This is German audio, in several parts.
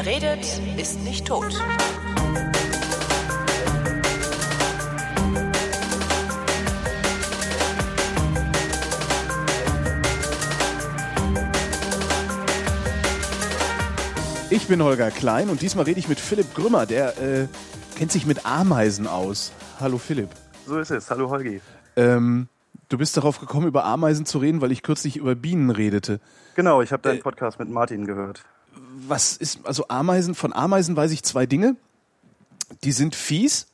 Wer redet, ist nicht tot. Ich bin Holger Klein und diesmal rede ich mit Philipp Grümmer, der äh, kennt sich mit Ameisen aus. Hallo Philipp. So ist es. Hallo Holgi. Ähm, du bist darauf gekommen, über Ameisen zu reden, weil ich kürzlich über Bienen redete. Genau, ich habe deinen äh, Podcast mit Martin gehört. Was ist, also Ameisen, von Ameisen weiß ich zwei Dinge. Die sind fies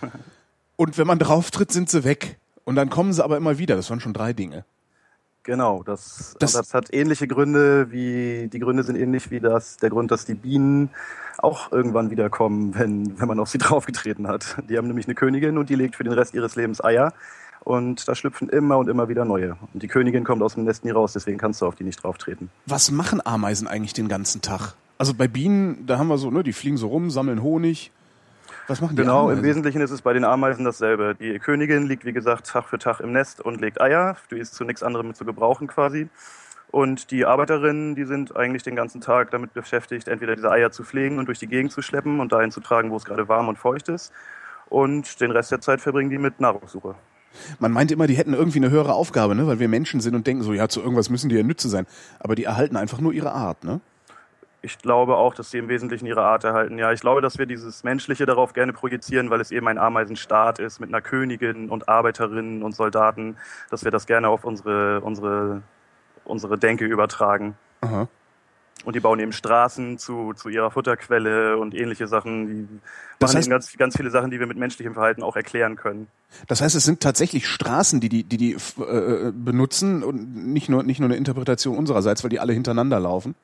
und wenn man drauf tritt, sind sie weg. Und dann kommen sie aber immer wieder. Das waren schon drei Dinge. Genau, das, das, das, hat ähnliche Gründe wie, die Gründe sind ähnlich wie das, der Grund, dass die Bienen auch irgendwann wiederkommen, wenn, wenn man auf sie draufgetreten hat. Die haben nämlich eine Königin und die legt für den Rest ihres Lebens Eier. Und da schlüpfen immer und immer wieder neue. Und die Königin kommt aus dem Nest nie raus, deswegen kannst du auf die nicht drauftreten. Was machen Ameisen eigentlich den ganzen Tag? Also bei Bienen, da haben wir so, ne, die fliegen so rum, sammeln Honig, was machen die Genau, Ameisen? im Wesentlichen ist es bei den Ameisen dasselbe. Die Königin liegt, wie gesagt, Tag für Tag im Nest und legt Eier. Die ist zu nichts anderem zu gebrauchen quasi. Und die Arbeiterinnen, die sind eigentlich den ganzen Tag damit beschäftigt, entweder diese Eier zu pflegen und durch die Gegend zu schleppen und dahin zu tragen, wo es gerade warm und feucht ist. Und den Rest der Zeit verbringen die mit Nahrungssuche. Man meint immer, die hätten irgendwie eine höhere Aufgabe, ne? weil wir Menschen sind und denken so, ja, zu irgendwas müssen die ja Nütze sein. Aber die erhalten einfach nur ihre Art, ne? ich glaube auch, dass sie im Wesentlichen ihre Art erhalten. Ja, ich glaube, dass wir dieses Menschliche darauf gerne projizieren, weil es eben ein Ameisenstaat ist mit einer Königin und Arbeiterinnen und Soldaten, dass wir das gerne auf unsere, unsere, unsere Denke übertragen. Aha. Und die bauen eben Straßen zu, zu ihrer Futterquelle und ähnliche Sachen. Die das machen heißt, ganz, ganz viele Sachen, die wir mit menschlichem Verhalten auch erklären können. Das heißt, es sind tatsächlich Straßen, die die, die, die äh, benutzen und nicht nur, nicht nur eine Interpretation unsererseits, weil die alle hintereinander laufen?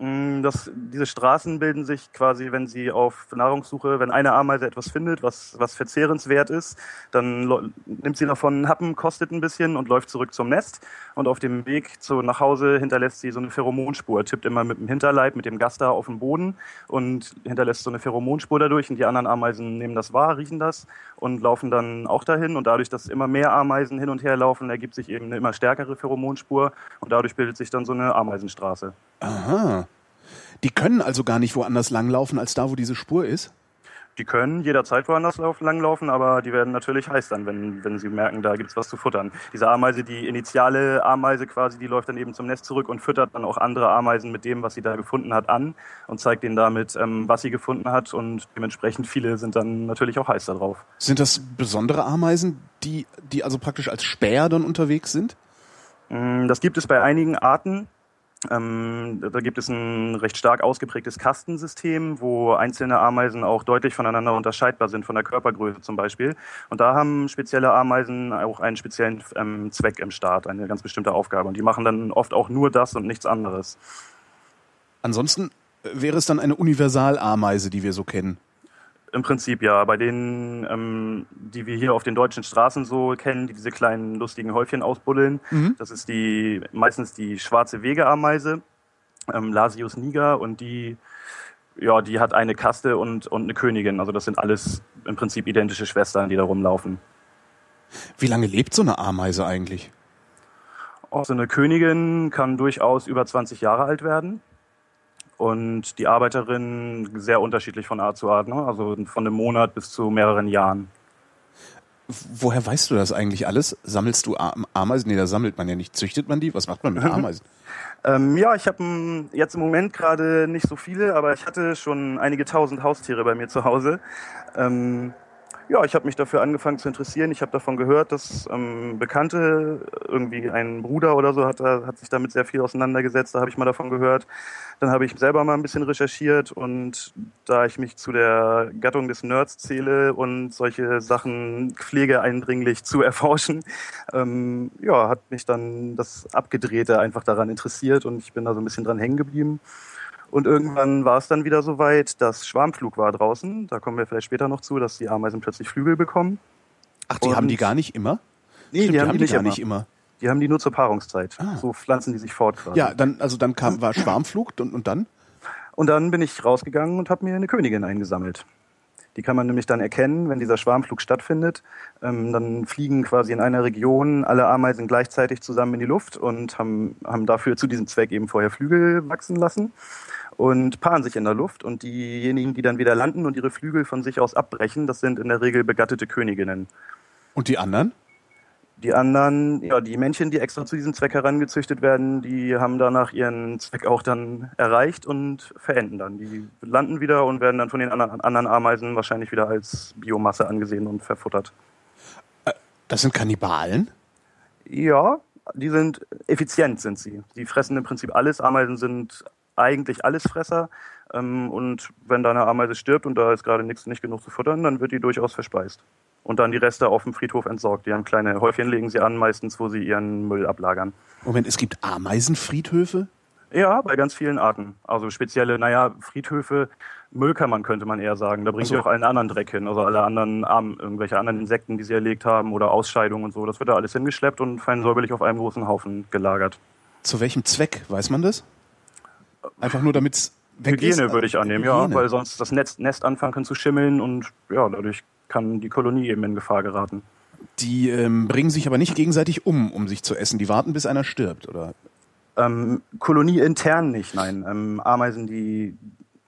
Mm, das, diese Straßen bilden sich quasi, wenn sie auf Nahrungssuche, wenn eine Ameise etwas findet, was, was verzehrenswert ist, dann nimmt sie davon einen Happen, kostet ein bisschen und läuft zurück zum Nest. Und auf dem Weg zu, nach Hause hinterlässt sie so eine Pheromonspur, tippt immer mit dem Hinterleib, mit dem Gaster auf den Boden und hinterlässt so eine Pheromonspur dadurch. Und die anderen Ameisen nehmen das wahr, riechen das und laufen dann auch dahin. Und dadurch, dass immer mehr Ameisen hin und her laufen, ergibt sich eben eine immer stärkere Pheromonspur. Und dadurch bildet sich dann so eine Ameisenstraße. Aha. Die können also gar nicht woanders langlaufen als da, wo diese Spur ist? Die können jederzeit woanders langlaufen, aber die werden natürlich heiß dann, wenn, wenn sie merken, da gibt's was zu futtern. Diese Ameise, die initiale Ameise quasi, die läuft dann eben zum Nest zurück und füttert dann auch andere Ameisen mit dem, was sie da gefunden hat, an und zeigt ihnen damit, ähm, was sie gefunden hat und dementsprechend viele sind dann natürlich auch heiß darauf. Sind das besondere Ameisen, die, die also praktisch als Späher dann unterwegs sind? Mm, das gibt es bei einigen Arten. Ähm, da gibt es ein recht stark ausgeprägtes Kastensystem, wo einzelne Ameisen auch deutlich voneinander unterscheidbar sind, von der Körpergröße zum Beispiel. Und da haben spezielle Ameisen auch einen speziellen ähm, Zweck im Staat, eine ganz bestimmte Aufgabe. Und die machen dann oft auch nur das und nichts anderes. Ansonsten wäre es dann eine Universalameise, die wir so kennen. Im Prinzip ja. Bei denen, ähm, die wir hier auf den deutschen Straßen so kennen, die diese kleinen lustigen Häufchen ausbuddeln, mhm. das ist die meistens die schwarze Wegeameise, ähm, Lasius niger, und die, ja, die hat eine Kaste und, und eine Königin. Also das sind alles im Prinzip identische Schwestern, die da rumlaufen. Wie lange lebt so eine Ameise eigentlich? Auch so eine Königin kann durchaus über 20 Jahre alt werden und die Arbeiterinnen sehr unterschiedlich von Art zu Art, ne? also von einem Monat bis zu mehreren Jahren. Woher weißt du das eigentlich alles? Sammelst du Ameisen? Nee, da sammelt man ja nicht. Züchtet man die? Was macht man mit Ameisen? ähm, ja, ich habe jetzt im Moment gerade nicht so viele, aber ich hatte schon einige tausend Haustiere bei mir zu Hause. Ähm, ja, ich habe mich dafür angefangen zu interessieren. Ich habe davon gehört, dass ähm, Bekannte, irgendwie ein Bruder oder so, hat, hat sich damit sehr viel auseinandergesetzt. Da habe ich mal davon gehört. Dann habe ich selber mal ein bisschen recherchiert und da ich mich zu der Gattung des Nerds zähle und solche Sachen pflege eindringlich zu erforschen, ähm, ja, hat mich dann das Abgedrehte einfach daran interessiert und ich bin da so ein bisschen dran hängen geblieben. Und irgendwann war es dann wieder so weit, dass Schwarmflug war draußen. Da kommen wir vielleicht später noch zu, dass die Ameisen plötzlich Flügel bekommen. Ach, die und haben die gar nicht immer? Nee, Stimmt, die, haben die, die gar nicht immer. Die haben die nur zur Paarungszeit. Ah. So pflanzen die sich fort quasi. Ja, dann, also dann kam, war Schwarmflug und, und dann? Und dann bin ich rausgegangen und habe mir eine Königin eingesammelt. Die kann man nämlich dann erkennen, wenn dieser Schwarmflug stattfindet. Ähm, dann fliegen quasi in einer Region alle Ameisen gleichzeitig zusammen in die Luft und haben, haben dafür zu diesem Zweck eben vorher Flügel wachsen lassen. Und paaren sich in der Luft. Und diejenigen, die dann wieder landen und ihre Flügel von sich aus abbrechen, das sind in der Regel begattete Königinnen. Und die anderen? Die anderen, ja, die Männchen, die extra zu diesem Zweck herangezüchtet werden, die haben danach ihren Zweck auch dann erreicht und verenden dann. Die landen wieder und werden dann von den anderen, anderen Ameisen wahrscheinlich wieder als Biomasse angesehen und verfuttert. Das sind Kannibalen? Ja, die sind effizient, sind sie. Die fressen im Prinzip alles. Ameisen sind eigentlich Allesfresser. Ähm, und wenn da eine Ameise stirbt und da ist gerade nichts nicht genug zu futtern, dann wird die durchaus verspeist. Und dann die Reste auf dem Friedhof entsorgt. Die haben kleine Häufchen, legen sie an, meistens, wo sie ihren Müll ablagern. Moment, es gibt Ameisenfriedhöfe? Ja, bei ganz vielen Arten. Also spezielle, naja, Friedhöfe, Müllkammern könnte man eher sagen. Da bringen so. sie auch allen anderen Dreck hin. Also alle anderen Armen, irgendwelche anderen Insekten, die sie erlegt haben oder Ausscheidungen und so. Das wird da alles hingeschleppt und fein säuberlich auf einem großen Haufen gelagert. Zu welchem Zweck? Weiß man das? Einfach nur, damit es weg ist? Hygiene würde ich annehmen, ja, Hygiene. weil sonst das Netz, Nest anfangen kann zu schimmeln und ja, dadurch kann die Kolonie eben in Gefahr geraten. Die ähm, bringen sich aber nicht gegenseitig um, um sich zu essen. Die warten, bis einer stirbt, oder? Ähm, Kolonie intern nicht, nein. Ähm, Ameisen, die,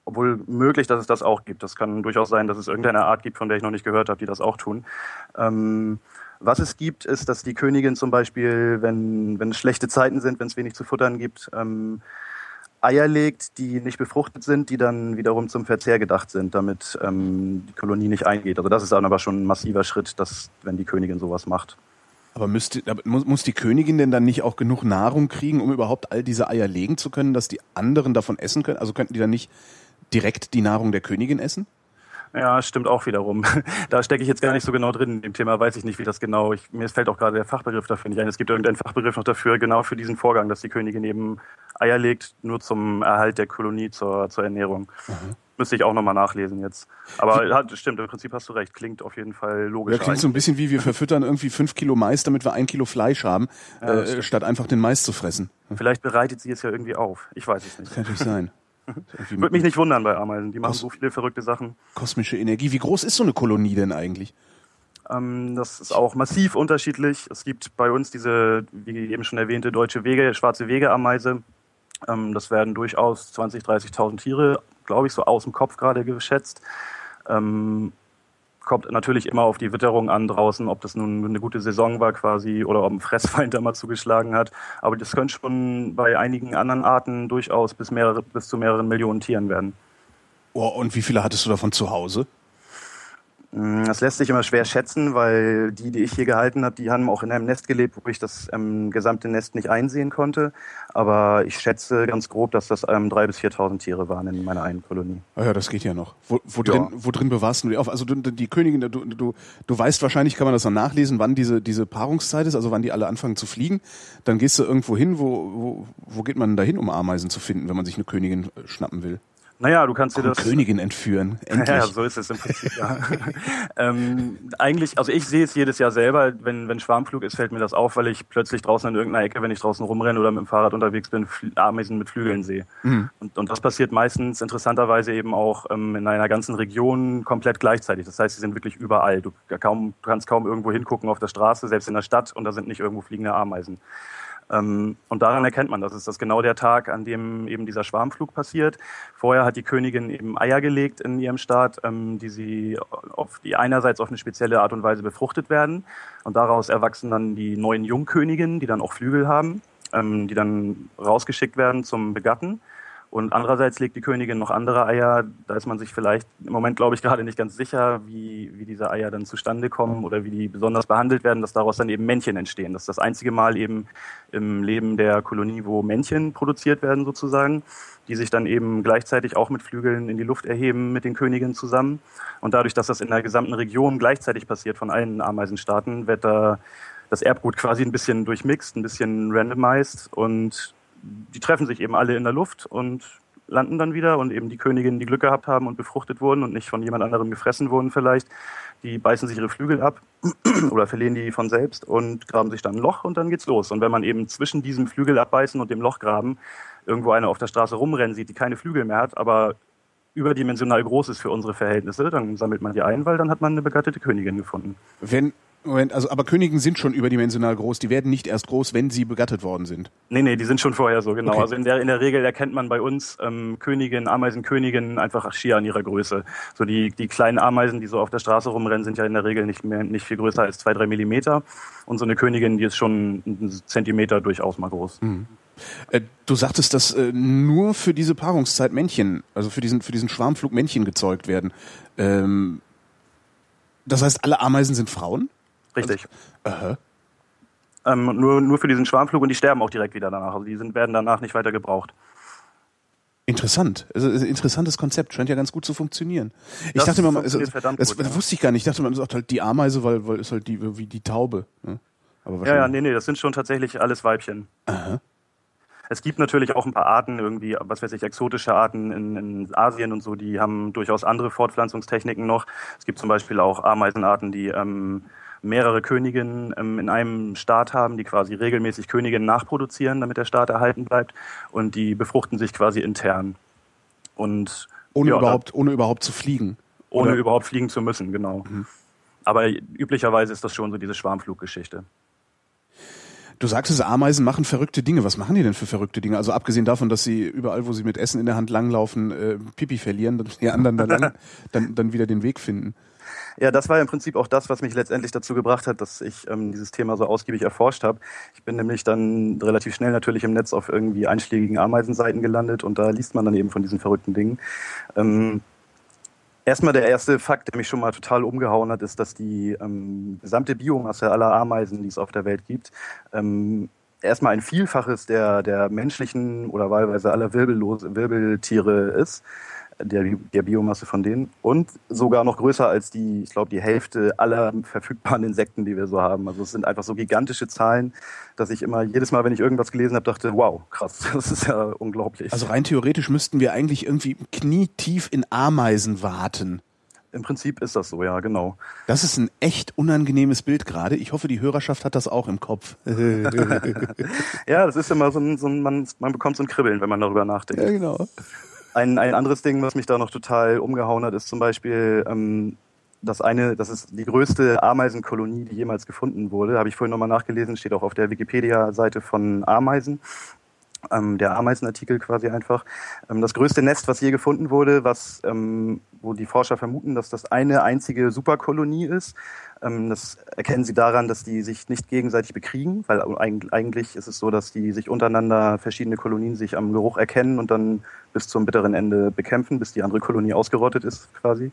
obwohl möglich, dass es das auch gibt. Das kann durchaus sein, dass es irgendeine Art gibt, von der ich noch nicht gehört habe, die das auch tun. Ähm, was es gibt, ist, dass die Königin zum Beispiel, wenn, wenn es schlechte Zeiten sind, wenn es wenig zu futtern gibt, ähm, Eier legt, die nicht befruchtet sind, die dann wiederum zum Verzehr gedacht sind, damit ähm, die Kolonie nicht eingeht. Also das ist dann aber schon ein massiver Schritt, dass, wenn die Königin sowas macht. Aber, müsste, muss die Königin denn dann nicht auch genug Nahrung kriegen, um überhaupt all diese Eier legen zu können, dass die anderen davon essen können? Also könnten die dann nicht direkt die Nahrung der Königin essen? Ja, stimmt auch wiederum. Da stecke ich jetzt gar nicht so genau drin in dem Thema, weiß ich nicht, wie das genau. Ich, mir fällt auch gerade der Fachbegriff dafür nicht ein. Es gibt irgendeinen Fachbegriff noch dafür, genau für diesen Vorgang, dass die Königin eben Eier legt, nur zum Erhalt der Kolonie zur, zur Ernährung. Müsste ich auch nochmal nachlesen jetzt. Aber hat, stimmt, im Prinzip hast du recht. Klingt auf jeden Fall logisch. Ja, klingt so ein bisschen wie wir verfüttern irgendwie fünf Kilo Mais, damit wir ein Kilo Fleisch haben, Ja, äh, statt einfach den Mais zu fressen. Vielleicht bereitet sie es ja irgendwie auf. Ich weiß es nicht. Kann natürlich sein. Würde mich nicht wundern bei Ameisen. Die machen so viele verrückte Sachen. Kosmische Energie. Wie groß ist so eine Kolonie denn eigentlich? Ähm, das ist auch massiv unterschiedlich. Es gibt bei uns diese, wie eben schon erwähnte, deutsche Wege, schwarze Wegeameise. Ähm, das werden durchaus 20.000, 30.000 Tiere, glaube ich, so aus dem Kopf gerade geschätzt. Ähm, kommt natürlich immer auf die Witterung an draußen, ob das nun eine gute Saison war quasi oder ob ein Fressfeind da mal zugeschlagen hat. Aber das könnte schon bei einigen anderen Arten durchaus bis, mehrere, bis zu mehreren Millionen Tieren werden. Oh, und wie viele hattest du davon zu Hause? Mm, Das lässt sich immer schwer schätzen, weil die, die ich hier gehalten habe, die haben auch in einem Nest gelebt, wo ich das ähm, gesamte Nest nicht einsehen konnte. Aber ich schätze ganz grob, dass das ähm, 3.000 bis 4.000 Tiere waren in meiner einen Kolonie. Ah ja, das geht ja noch. Wo, wo, Ja. drin, wo drin bewahrst du die auf? Also du, die Königin, du, du, du weißt wahrscheinlich, kann man das noch nachlesen, wann diese, diese Paarungszeit ist, also wann die alle anfangen zu fliegen. Dann gehst du irgendwo hin, wo, wo, wo geht man da hin, um Ameisen zu finden, wenn man sich eine Königin äh, schnappen will? Naja, du kannst dir das... Königin entführen, endlich. Ja, so ist es im Prinzip, ja. ähm, eigentlich, also ich sehe es jedes Jahr selber, wenn, wenn Schwarmflug ist, fällt mir das auf, weil ich plötzlich draußen in irgendeiner Ecke, wenn ich draußen rumrenne oder mit dem Fahrrad unterwegs bin, Ameisen mit Flügeln sehe. Mhm. Und, und das passiert meistens interessanterweise eben auch ähm, in einer ganzen Region komplett gleichzeitig. Das heißt, sie sind wirklich überall. Du, kaum, du kannst kaum irgendwo hingucken auf der Straße, selbst in der Stadt, und da sind nicht irgendwo fliegende Ameisen. Ähm, und daran erkennt man, das ist das genau der Tag, an dem eben dieser Schwarmflug passiert. Vorher hat die Königin eben Eier gelegt in ihrem Staat, ähm, die sie auf die einerseits auf eine spezielle Art und Weise befruchtet werden. Und daraus erwachsen dann die neuen Jungköniginnen, die dann auch Flügel haben, ähm, die dann rausgeschickt werden zum Begatten. Und andererseits legt die Königin noch andere Eier. Da ist man sich vielleicht im Moment, glaube ich, gerade nicht ganz sicher, wie, wie diese Eier dann zustande kommen oder wie die besonders behandelt werden, dass daraus dann eben Männchen entstehen. Das ist das einzige Mal eben im Leben der Kolonie, wo Männchen produziert werden sozusagen, die sich dann eben gleichzeitig auch mit Flügeln in die Luft erheben mit den Königinnen zusammen. Und dadurch, dass das in der gesamten Region gleichzeitig passiert von allen Ameisenstaaten, wird da das Erbgut quasi ein bisschen durchmixt, ein bisschen randomized und die treffen sich eben alle in der Luft und landen dann wieder und eben die Königinnen, die Glück gehabt haben und befruchtet wurden und nicht von jemand anderem gefressen wurden vielleicht, die beißen sich ihre Flügel ab oder verlieren die von selbst und graben sich dann ein Loch und dann geht's los. Und wenn man eben zwischen diesem Flügel abbeißen und dem Loch graben irgendwo eine auf der Straße rumrennen sieht, die keine Flügel mehr hat, aber überdimensional groß ist für unsere Verhältnisse, dann sammelt man die ein, weil dann hat man eine begattete Königin gefunden. Wenn, Moment, also aber Königen sind schon überdimensional groß. Die werden nicht erst groß, wenn sie begattet worden sind. Nee, nee, die sind schon vorher so, genau. Okay. Also in der, in der Regel erkennt man bei uns ähm, Königinnen, Ameisenköniginnen einfach schier an ihrer Größe. So die, die kleinen Ameisen, die so auf der Straße rumrennen, sind ja in der Regel nicht mehr nicht viel größer als zwei, drei Millimeter. Und so eine Königin, die ist schon einen Zentimeter durchaus mal groß. Äh, du sagtest, dass äh, nur für diese Paarungszeit Männchen, also für diesen, für diesen Schwarmflug Männchen gezeugt werden. Ähm, das heißt, alle Ameisen sind Frauen? Richtig. Aha. Ähm, nur, nur für diesen Schwarmflug und die sterben auch direkt wieder danach. Also die sind, werden danach nicht weiter gebraucht. Interessant. Also, äh, interessantes Konzept. Scheint ja ganz gut zu funktionieren. Ich Das dachte immer, verdammt das, gut, das ja. wusste ich gar nicht. Ich dachte, man sagt halt die Ameise, weil, weil ist halt die, wie die Taube. Ne? Aber Ja, ja, nee, nee, das sind schon tatsächlich alles Weibchen. Aha. Es gibt natürlich auch ein paar Arten irgendwie, was weiß ich, exotische Arten in, in Asien und so, die haben durchaus andere Fortpflanzungstechniken noch. Es gibt zum Beispiel auch Ameisenarten, die ähm, mehrere Königinnen ähm, in einem Staat haben, die quasi regelmäßig Königinnen nachproduzieren, damit der Staat erhalten bleibt. Und die befruchten sich quasi intern. Und Ohne ja, überhaupt, ohne überhaupt zu fliegen. ohne Oder- Mhm. überhaupt fliegen zu müssen, genau. Aber üblicherweise ist das schon so diese Schwarmfluggeschichte. Du sagtest, Ameisen machen verrückte Dinge. Was machen die denn für verrückte Dinge? Also abgesehen davon, dass sie überall, wo sie mit Essen in der Hand langlaufen, äh, Pipi verlieren, dass die anderen da lang, dann, dann wieder den Weg finden. Ja, das war im Prinzip auch das, was mich letztendlich dazu gebracht hat, dass ich ähm, dieses Thema so ausgiebig erforscht habe. Ich bin nämlich dann relativ schnell natürlich im Netz auf irgendwie einschlägigen Ameisenseiten gelandet und da liest man dann eben von diesen verrückten Dingen. Ähm, Erstmal der erste Fakt, der mich schon mal total umgehauen hat, ist, dass die ähm, gesamte Biomasse aller Ameisen, die es auf der Welt gibt, ähm, erstmal ein Vielfaches der, der menschlichen oder wahlweise aller Wirbellos Wirbeltiere ist, der, der Biomasse von denen. Und sogar noch größer als die, ich glaube, die Hälfte aller verfügbaren Insekten, die wir so haben. Also es sind einfach so gigantische Zahlen, dass ich immer jedes Mal, wenn ich irgendwas gelesen habe, dachte, wow, krass, das ist ja unglaublich. Also rein theoretisch müssten wir eigentlich irgendwie knietief in Ameisen warten. Im Prinzip ist das so, ja, genau. Das ist ein echt unangenehmes Bild gerade. Ich hoffe, die Hörerschaft hat das auch im Kopf. Ja, das ist immer so ein, so ein man, man bekommt so ein Kribbeln, wenn man darüber nachdenkt. ja, genau. Ein, ein anderes Ding, was mich da noch total umgehauen hat, ist zum Beispiel ähm, das eine, das ist die größte Ameisenkolonie, die jemals gefunden wurde. Habe ich vorhin nochmal nachgelesen, steht auch auf der Wikipedia-Seite von Ameisen. Ähm, der Ameisenartikel quasi einfach. Ähm, das größte Nest, was je gefunden wurde, was, ähm, wo die Forscher vermuten, dass das eine einzige Superkolonie ist. Ähm, das erkennen sie daran, dass die sich nicht gegenseitig bekriegen, weil eig- eigentlich ist es so, dass die sich untereinander verschiedene Kolonien sich am Geruch erkennen und dann bis zum bitteren Ende bekämpfen, bis die andere Kolonie ausgerottet ist quasi.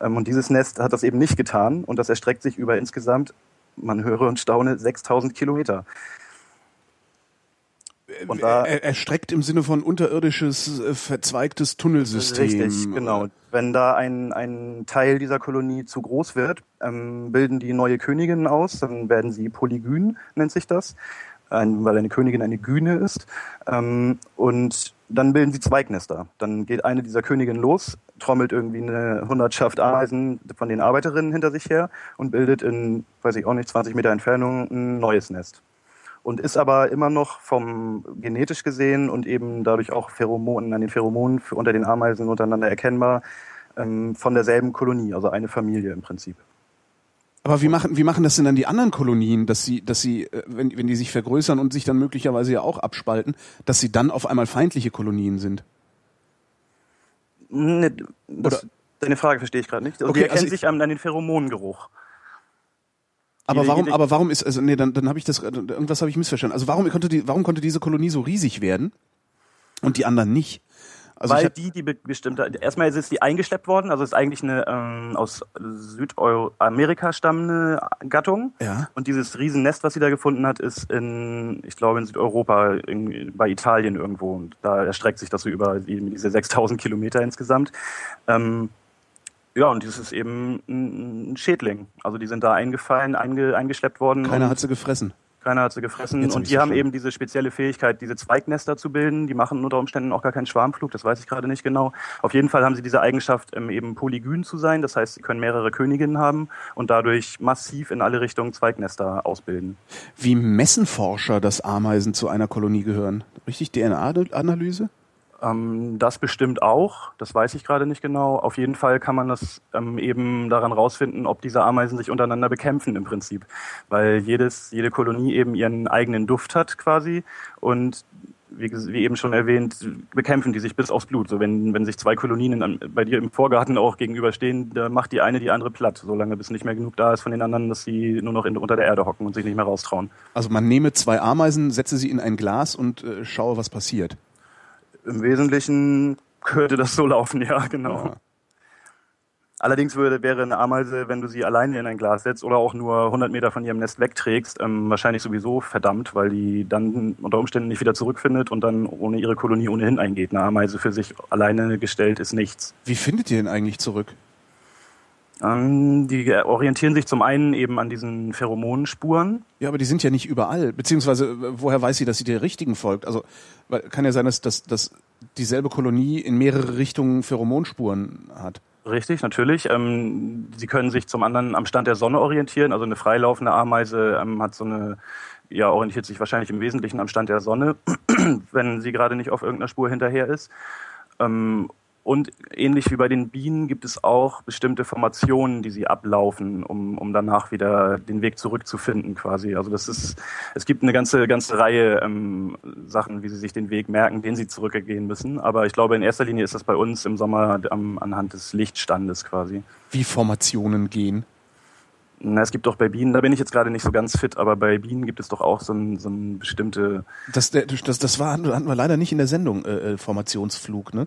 Ähm, und dieses Nest hat das eben nicht getan und das erstreckt sich über insgesamt, man höre und staune, 6000 Kilometer. Und da- er, erstreckt im Sinne von unterirdisches, äh, verzweigtes Tunnelsystem. Richtig, genau. Wenn da ein, ein Teil dieser Kolonie zu groß wird, ähm, bilden die neue Königinnen aus, dann werden sie polygyn, nennt sich das, ein, weil eine Königin eine Gyne ist. Ähm, und dann bilden sie Zweignester. Dann geht eine dieser Königinnen los, trommelt irgendwie eine Hundertschaft Ameisen von den Arbeiterinnen hinter sich her und bildet in, weiß ich auch nicht, 20 Meter Entfernung ein neues Nest und ist aber immer noch vom genetisch gesehen und eben dadurch auch Pheromonen an den Pheromonen für, unter den Ameisen untereinander erkennbar ähm, von derselben Kolonie, also eine Familie im Prinzip. Aber wie machen, wie machen das denn dann die anderen Kolonien, dass sie, dass sie, äh, wenn, wenn die sich vergrößern und sich dann möglicherweise ja auch abspalten, dass sie dann auf einmal feindliche Kolonien sind? Ne, das, deine Frage verstehe ich gerade nicht. Also Okay, die erkennen also ich- sich an, an den Pheromonengeruch. Aber warum, aber warum ist, also nee, dann, dann habe ich das, irgendwas habe ich missverstanden. Also warum konnte die, warum konnte diese Kolonie so riesig werden und die anderen nicht? Also weil die, die be- bestimmte, erstmal ist die eingeschleppt worden, also ist eigentlich eine ähm, aus Südamerika stammende Gattung. Ja. Und dieses Riesennest, was sie da gefunden hat, ist in, ich glaube, in Südeuropa, in, bei Italien irgendwo. Und da erstreckt sich das so über die, diese 6000 Kilometer insgesamt. Ähm, ja, und das ist eben ein Schädling. Also die sind da eingefallen, einge, eingeschleppt worden. keiner hat sie gefressen. keiner hat sie gefressen. Jetzt und die haben eben diese spezielle Fähigkeit, diese Zweignester zu bilden. Die machen unter Umständen auch gar keinen Schwarmflug, das weiß ich gerade nicht genau. Auf jeden Fall haben sie diese Eigenschaft, ähm, eben polygyn zu sein. Das heißt, sie können mehrere Königinnen haben und dadurch massiv in alle Richtungen Zweignester ausbilden. Wie messen Forscher, dass Ameisen zu einer Kolonie gehören? Richtig DNA-Analyse? Ähm, das bestimmt auch, das weiß ich gerade nicht genau. Auf jeden Fall kann man das ähm, eben daran rausfinden, ob diese Ameisen sich untereinander bekämpfen im Prinzip. Weil jedes, jede Kolonie eben ihren eigenen Duft hat quasi und wie, wie, eben schon erwähnt, bekämpfen die sich bis aufs Blut. So wenn, wenn sich zwei Kolonien an, bei dir im Vorgarten auch gegenüberstehen, da macht die eine die andere platt, solange bis nicht mehr genug da ist von den anderen, dass sie nur noch in, unter der Erde hocken und sich nicht mehr raustrauen. Also man nehme zwei Ameisen, setze sie in ein Glas und äh, schaue, was passiert. Im Wesentlichen könnte das so laufen, ja, genau. Ja. Allerdings würde, wäre eine Ameise, wenn du sie alleine in ein Glas setzt oder auch nur 100 Meter von ihrem Nest wegträgst, ähm, wahrscheinlich sowieso verdammt, weil die dann unter Umständen nicht wieder zurückfindet und dann ohne ihre Kolonie ohnehin eingeht. Eine Ameise für sich alleine gestellt ist nichts. Wie findet ihr denn eigentlich zurück? Die orientieren sich zum einen eben an diesen Pheromonspuren. Ja, aber die sind ja nicht überall. Beziehungsweise, woher weiß sie, dass sie der richtigen folgt? Also, kann ja sein, dass, dass, dass dieselbe Kolonie in mehrere Richtungen Pheromonspuren hat. Richtig, natürlich. Ähm, sie können sich zum anderen am Stand der Sonne orientieren. Also eine freilaufende Ameise ähm, hat so eine, ja, orientiert sich wahrscheinlich im Wesentlichen am Stand der Sonne, wenn sie gerade nicht auf irgendeiner Spur hinterher ist. Ähm, und ähnlich wie bei den Bienen gibt es auch bestimmte Formationen, die sie ablaufen, um, um danach wieder den Weg zurückzufinden quasi. Also das ist, es gibt eine ganze, ganze Reihe ähm, Sachen, wie sie sich den Weg merken, den sie zurückgehen müssen. Aber ich glaube, in erster Linie ist das bei uns im Sommer am, anhand des Lichtstandes quasi. Wie Formationen gehen? Na, es gibt doch bei Bienen, da bin ich jetzt gerade nicht so ganz fit, aber bei Bienen gibt es doch auch so ein, so ein bestimmte. Das, das, das war, hatten wir leider nicht in der Sendung, äh, äh Formationsflug, ne?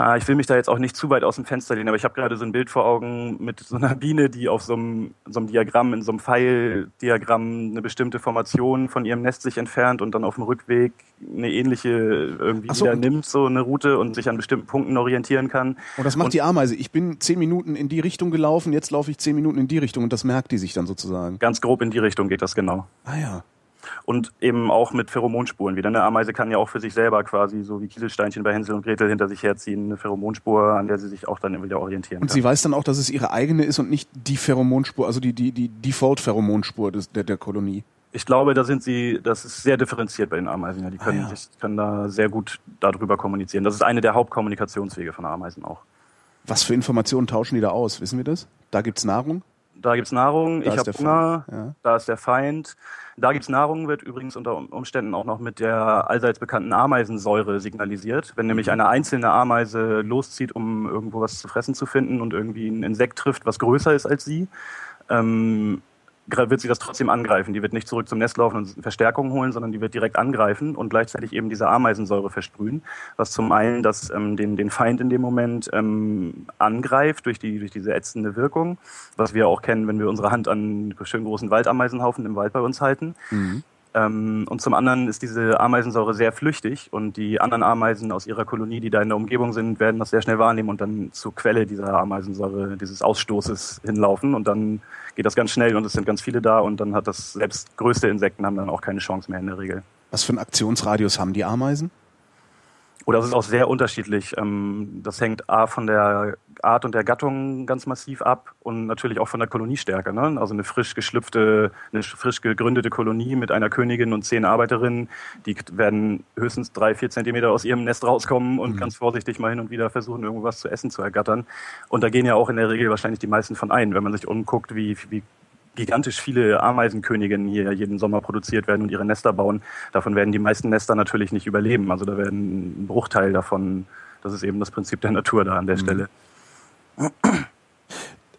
Ah, ich will mich da jetzt auch nicht zu weit aus dem Fenster lehnen, aber ich habe gerade so ein Bild vor Augen mit so einer Biene, die auf so einem, so einem Diagramm, in so einem Pfeildiagramm eine bestimmte Formation von ihrem Nest sich entfernt und dann auf dem Rückweg eine ähnliche irgendwie so, wieder nimmt, so eine Route und sich an bestimmten Punkten orientieren kann. Und das macht und, die Ameise. Ich bin zehn Minuten in die Richtung gelaufen, jetzt laufe ich zehn Minuten in die Richtung und das merkt die sich dann sozusagen. Ganz grob in die Richtung geht das genau. Ah ja und eben auch mit Pheromonspuren wieder. Eine Ameise kann ja auch für sich selber quasi, so wie Kieselsteinchen bei Hänsel und Gretel, hinter sich herziehen, eine Pheromonspur, an der sie sich auch dann wieder orientieren und kann. Und sie weiß dann auch, dass es ihre eigene ist und nicht die Pheromonspur, also die, die, die Default-Pheromonspur der, der Kolonie. Ich glaube, da sind sie, das ist sehr differenziert bei den Ameisen. Ja. Die können, ah, ja. sich, können da sehr gut darüber kommunizieren. Das ist eine der Hauptkommunikationswege von Ameisen auch. Was für Informationen tauschen die da aus? Wissen wir das? Da gibt's Nahrung? Da gibt's Nahrung, da ich habe Hunger, ja. da ist der Feind. Da gibt's Nahrung, wird übrigens unter Umständen auch noch mit der allseits bekannten Ameisensäure signalisiert. Wenn nämlich eine einzelne Ameise loszieht, um irgendwo was zu fressen zu finden und irgendwie ein Insekt trifft, was größer ist als sie, ähm, wird sie das trotzdem angreifen. Die wird nicht zurück zum Nest laufen und Verstärkung holen, sondern die wird direkt angreifen und gleichzeitig eben diese Ameisensäure versprühen, was zum einen das, ähm, den, den Feind in dem Moment ähm, angreift durch, die, durch diese ätzende Wirkung, was wir auch kennen, wenn wir unsere Hand an schön großen Waldameisenhaufen im Wald bei uns halten. Mhm. Ähm, und zum anderen ist diese Ameisensäure sehr flüchtig und die anderen Ameisen aus ihrer Kolonie, die da in der Umgebung sind, werden das sehr schnell wahrnehmen und dann zur Quelle dieser Ameisensäure, dieses Ausstoßes hinlaufen und dann geht das ganz schnell und es sind ganz viele da und dann hat das selbst größte Insekten haben dann auch keine Chance mehr in der Regel. Was für einen Aktionsradius haben die Ameisen? Oder es ist auch sehr unterschiedlich. Ähm, das hängt A von der Art und der Gattung ganz massiv ab und natürlich auch von der Koloniestärke. Ne? Also eine frisch geschlüpfte, eine frisch gegründete Kolonie mit einer Königin und zehn Arbeiterinnen, die werden höchstens drei, vier Zentimeter aus ihrem Nest rauskommen und mhm. ganz vorsichtig mal hin und wieder versuchen, irgendwas zu essen zu ergattern. Und da gehen ja auch in der Regel wahrscheinlich die meisten von ein, wenn man sich umguckt, wie, wie gigantisch viele Ameisenköniginnen hier jeden Sommer produziert werden und ihre Nester bauen. Davon werden die meisten Nester natürlich nicht überleben. Also da werden ein Bruchteil davon, das ist eben das Prinzip der Natur da an der mhm. Stelle.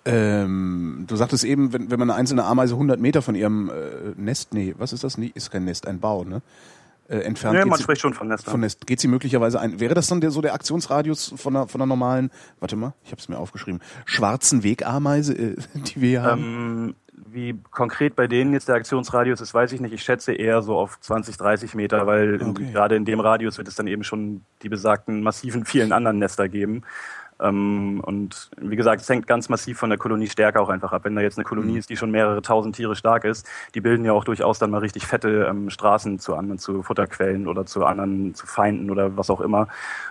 Ähm, du sagtest eben, wenn, wenn man eine einzelne Ameise 100 Meter von ihrem äh, Nest, nee, was ist das? Nee, ist kein Nest, ein Bau, ne? Äh, entfernt. Ja, man sie, spricht schon von Nestern. Von Nest. Geht sie möglicherweise ein? Wäre das dann der, so der Aktionsradius von einer, von einer normalen, warte mal, ich habe es mir aufgeschrieben, schwarzen Wegameise, äh, die wir hier haben? Wie konkret bei denen jetzt der Aktionsradius ist, weiß ich nicht. Ich schätze eher so auf 20, 30 Meter, weil okay. in, gerade in dem Radius wird es dann eben schon die besagten massiven vielen anderen Nester geben. Ähm, und wie gesagt, es hängt ganz massiv von der Koloniestärke auch einfach ab. Wenn da jetzt eine Kolonie mhm. ist, die schon mehrere tausend Tiere stark ist, die bilden ja auch durchaus dann mal richtig fette ähm, Straßen zu anderen, zu Futterquellen oder zu anderen, zu Feinden oder was auch immer.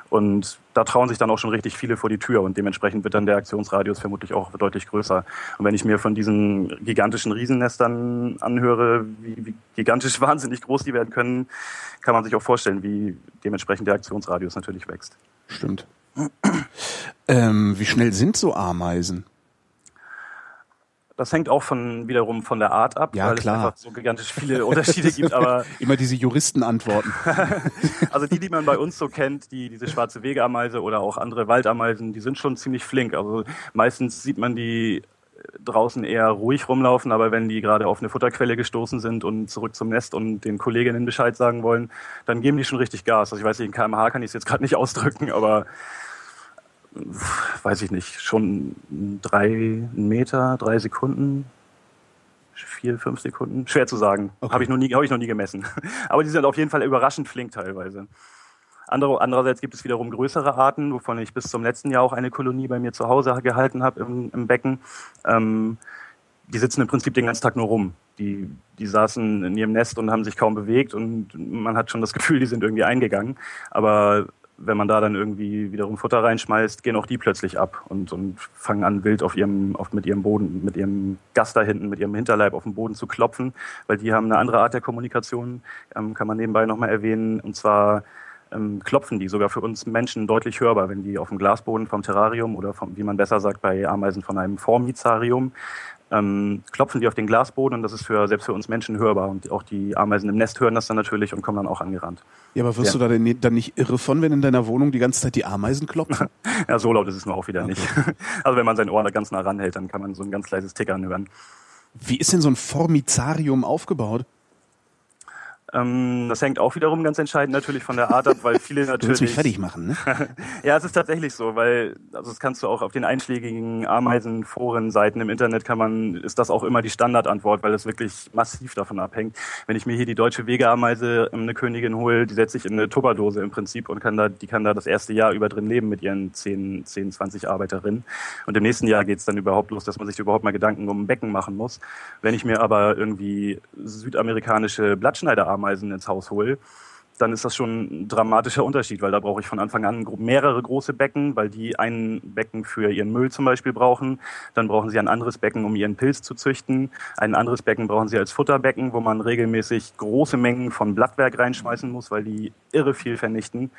Und da trauen sich dann auch schon richtig viele vor die Tür und dementsprechend wird dann der Aktionsradius vermutlich auch deutlich größer. Und wenn ich mir von diesen gigantischen Riesennestern anhöre, wie, wie gigantisch wahnsinnig groß die werden können, kann man sich auch vorstellen, wie dementsprechend der Aktionsradius natürlich wächst. Stimmt. Ähm, wie schnell sind so Ameisen? Das hängt auch von wiederum von der Art ab, ja, weil klar. es einfach so gigantisch viele Unterschiede gibt. Aber immer diese Juristenantworten. also die, die man bei uns so kennt, die diese schwarze Wegeameise oder auch andere Waldameisen, die sind schon ziemlich flink. Also meistens sieht man die draußen eher ruhig rumlaufen, aber wenn die gerade auf eine Futterquelle gestoßen sind und zurück zum Nest und den Kolleginnen Bescheid sagen wollen, dann geben die schon richtig Gas. Also ich weiß nicht, in kmh kann ich es jetzt gerade nicht ausdrücken, aber weiß ich nicht, schon drei Meter, drei Sekunden, vier, fünf Sekunden, schwer zu sagen. Okay. Habe ich noch nie, habe ich noch nie gemessen. Aber die sind auf jeden Fall überraschend flink teilweise. Andere, andererseits gibt es wiederum größere Arten, wovon ich bis zum letzten Jahr auch eine Kolonie bei mir zu Hause gehalten habe im, im Becken. Ähm, die sitzen im Prinzip den ganzen Tag nur rum. Die, die saßen in ihrem Nest und haben sich kaum bewegt und man hat schon das Gefühl, die sind irgendwie eingegangen. Aber wenn man da dann irgendwie wiederum Futter reinschmeißt, gehen auch die plötzlich ab und, und fangen an, wild auf ihrem, auf, mit ihrem Boden, mit ihrem Gast da hinten, mit ihrem Hinterleib auf dem Boden zu klopfen, weil die haben eine andere Art der Kommunikation, ähm, kann man nebenbei nochmal erwähnen, und zwar ähm, klopfen die sogar für uns Menschen deutlich hörbar, wenn die auf dem Glasboden vom Terrarium oder vom, wie man besser sagt, bei Ameisen von einem Formizarium ähm, klopfen die auf den Glasboden und das ist für selbst für uns Menschen hörbar. Und auch die Ameisen im Nest hören das dann natürlich und kommen dann auch angerannt. Ja, aber wirst ja. du da denn dann nicht irre von, wenn in deiner Wohnung die ganze Zeit die Ameisen klopfen? ja, so laut ist es nur auch wieder okay. nicht. Also wenn man sein Ohr da ganz nah ranhält, dann kann man so ein ganz leises Tickern hören. Wie ist denn so ein Formizarium aufgebaut? Ähm, das hängt auch wiederum ganz entscheidend natürlich von der Art ab, weil viele natürlich. Du willst mich fertig machen, ne? ja, es ist tatsächlich so, weil, also das kannst du auch auf den einschlägigen Ameisenforen-Seiten im Internet kann man, ist das auch immer die Standardantwort, weil es wirklich massiv davon abhängt. Wenn ich mir hier die deutsche Wegeameise, ähm, eine Königin hole, die setze ich in eine Tupperdose im Prinzip und kann da, die kann da das erste Jahr über drin leben mit ihren 10, 10 20 Arbeiterinnen. Und im nächsten Jahr geht's dann überhaupt los, dass man sich überhaupt mal Gedanken um ein Becken machen muss. Wenn ich mir aber irgendwie südamerikanische Blattschneiderameisen Ameisen ins Haus hole, dann ist das schon ein dramatischer Unterschied, weil da brauche ich von Anfang an mehrere große Becken, weil die ein Becken für ihren Müll zum Beispiel brauchen. Dann brauchen sie ein anderes Becken, um ihren Pilz zu züchten. Ein anderes Becken brauchen sie als Futterbecken, wo man regelmäßig große Mengen von Blattwerk reinschmeißen muss, weil die irre viel vernichten.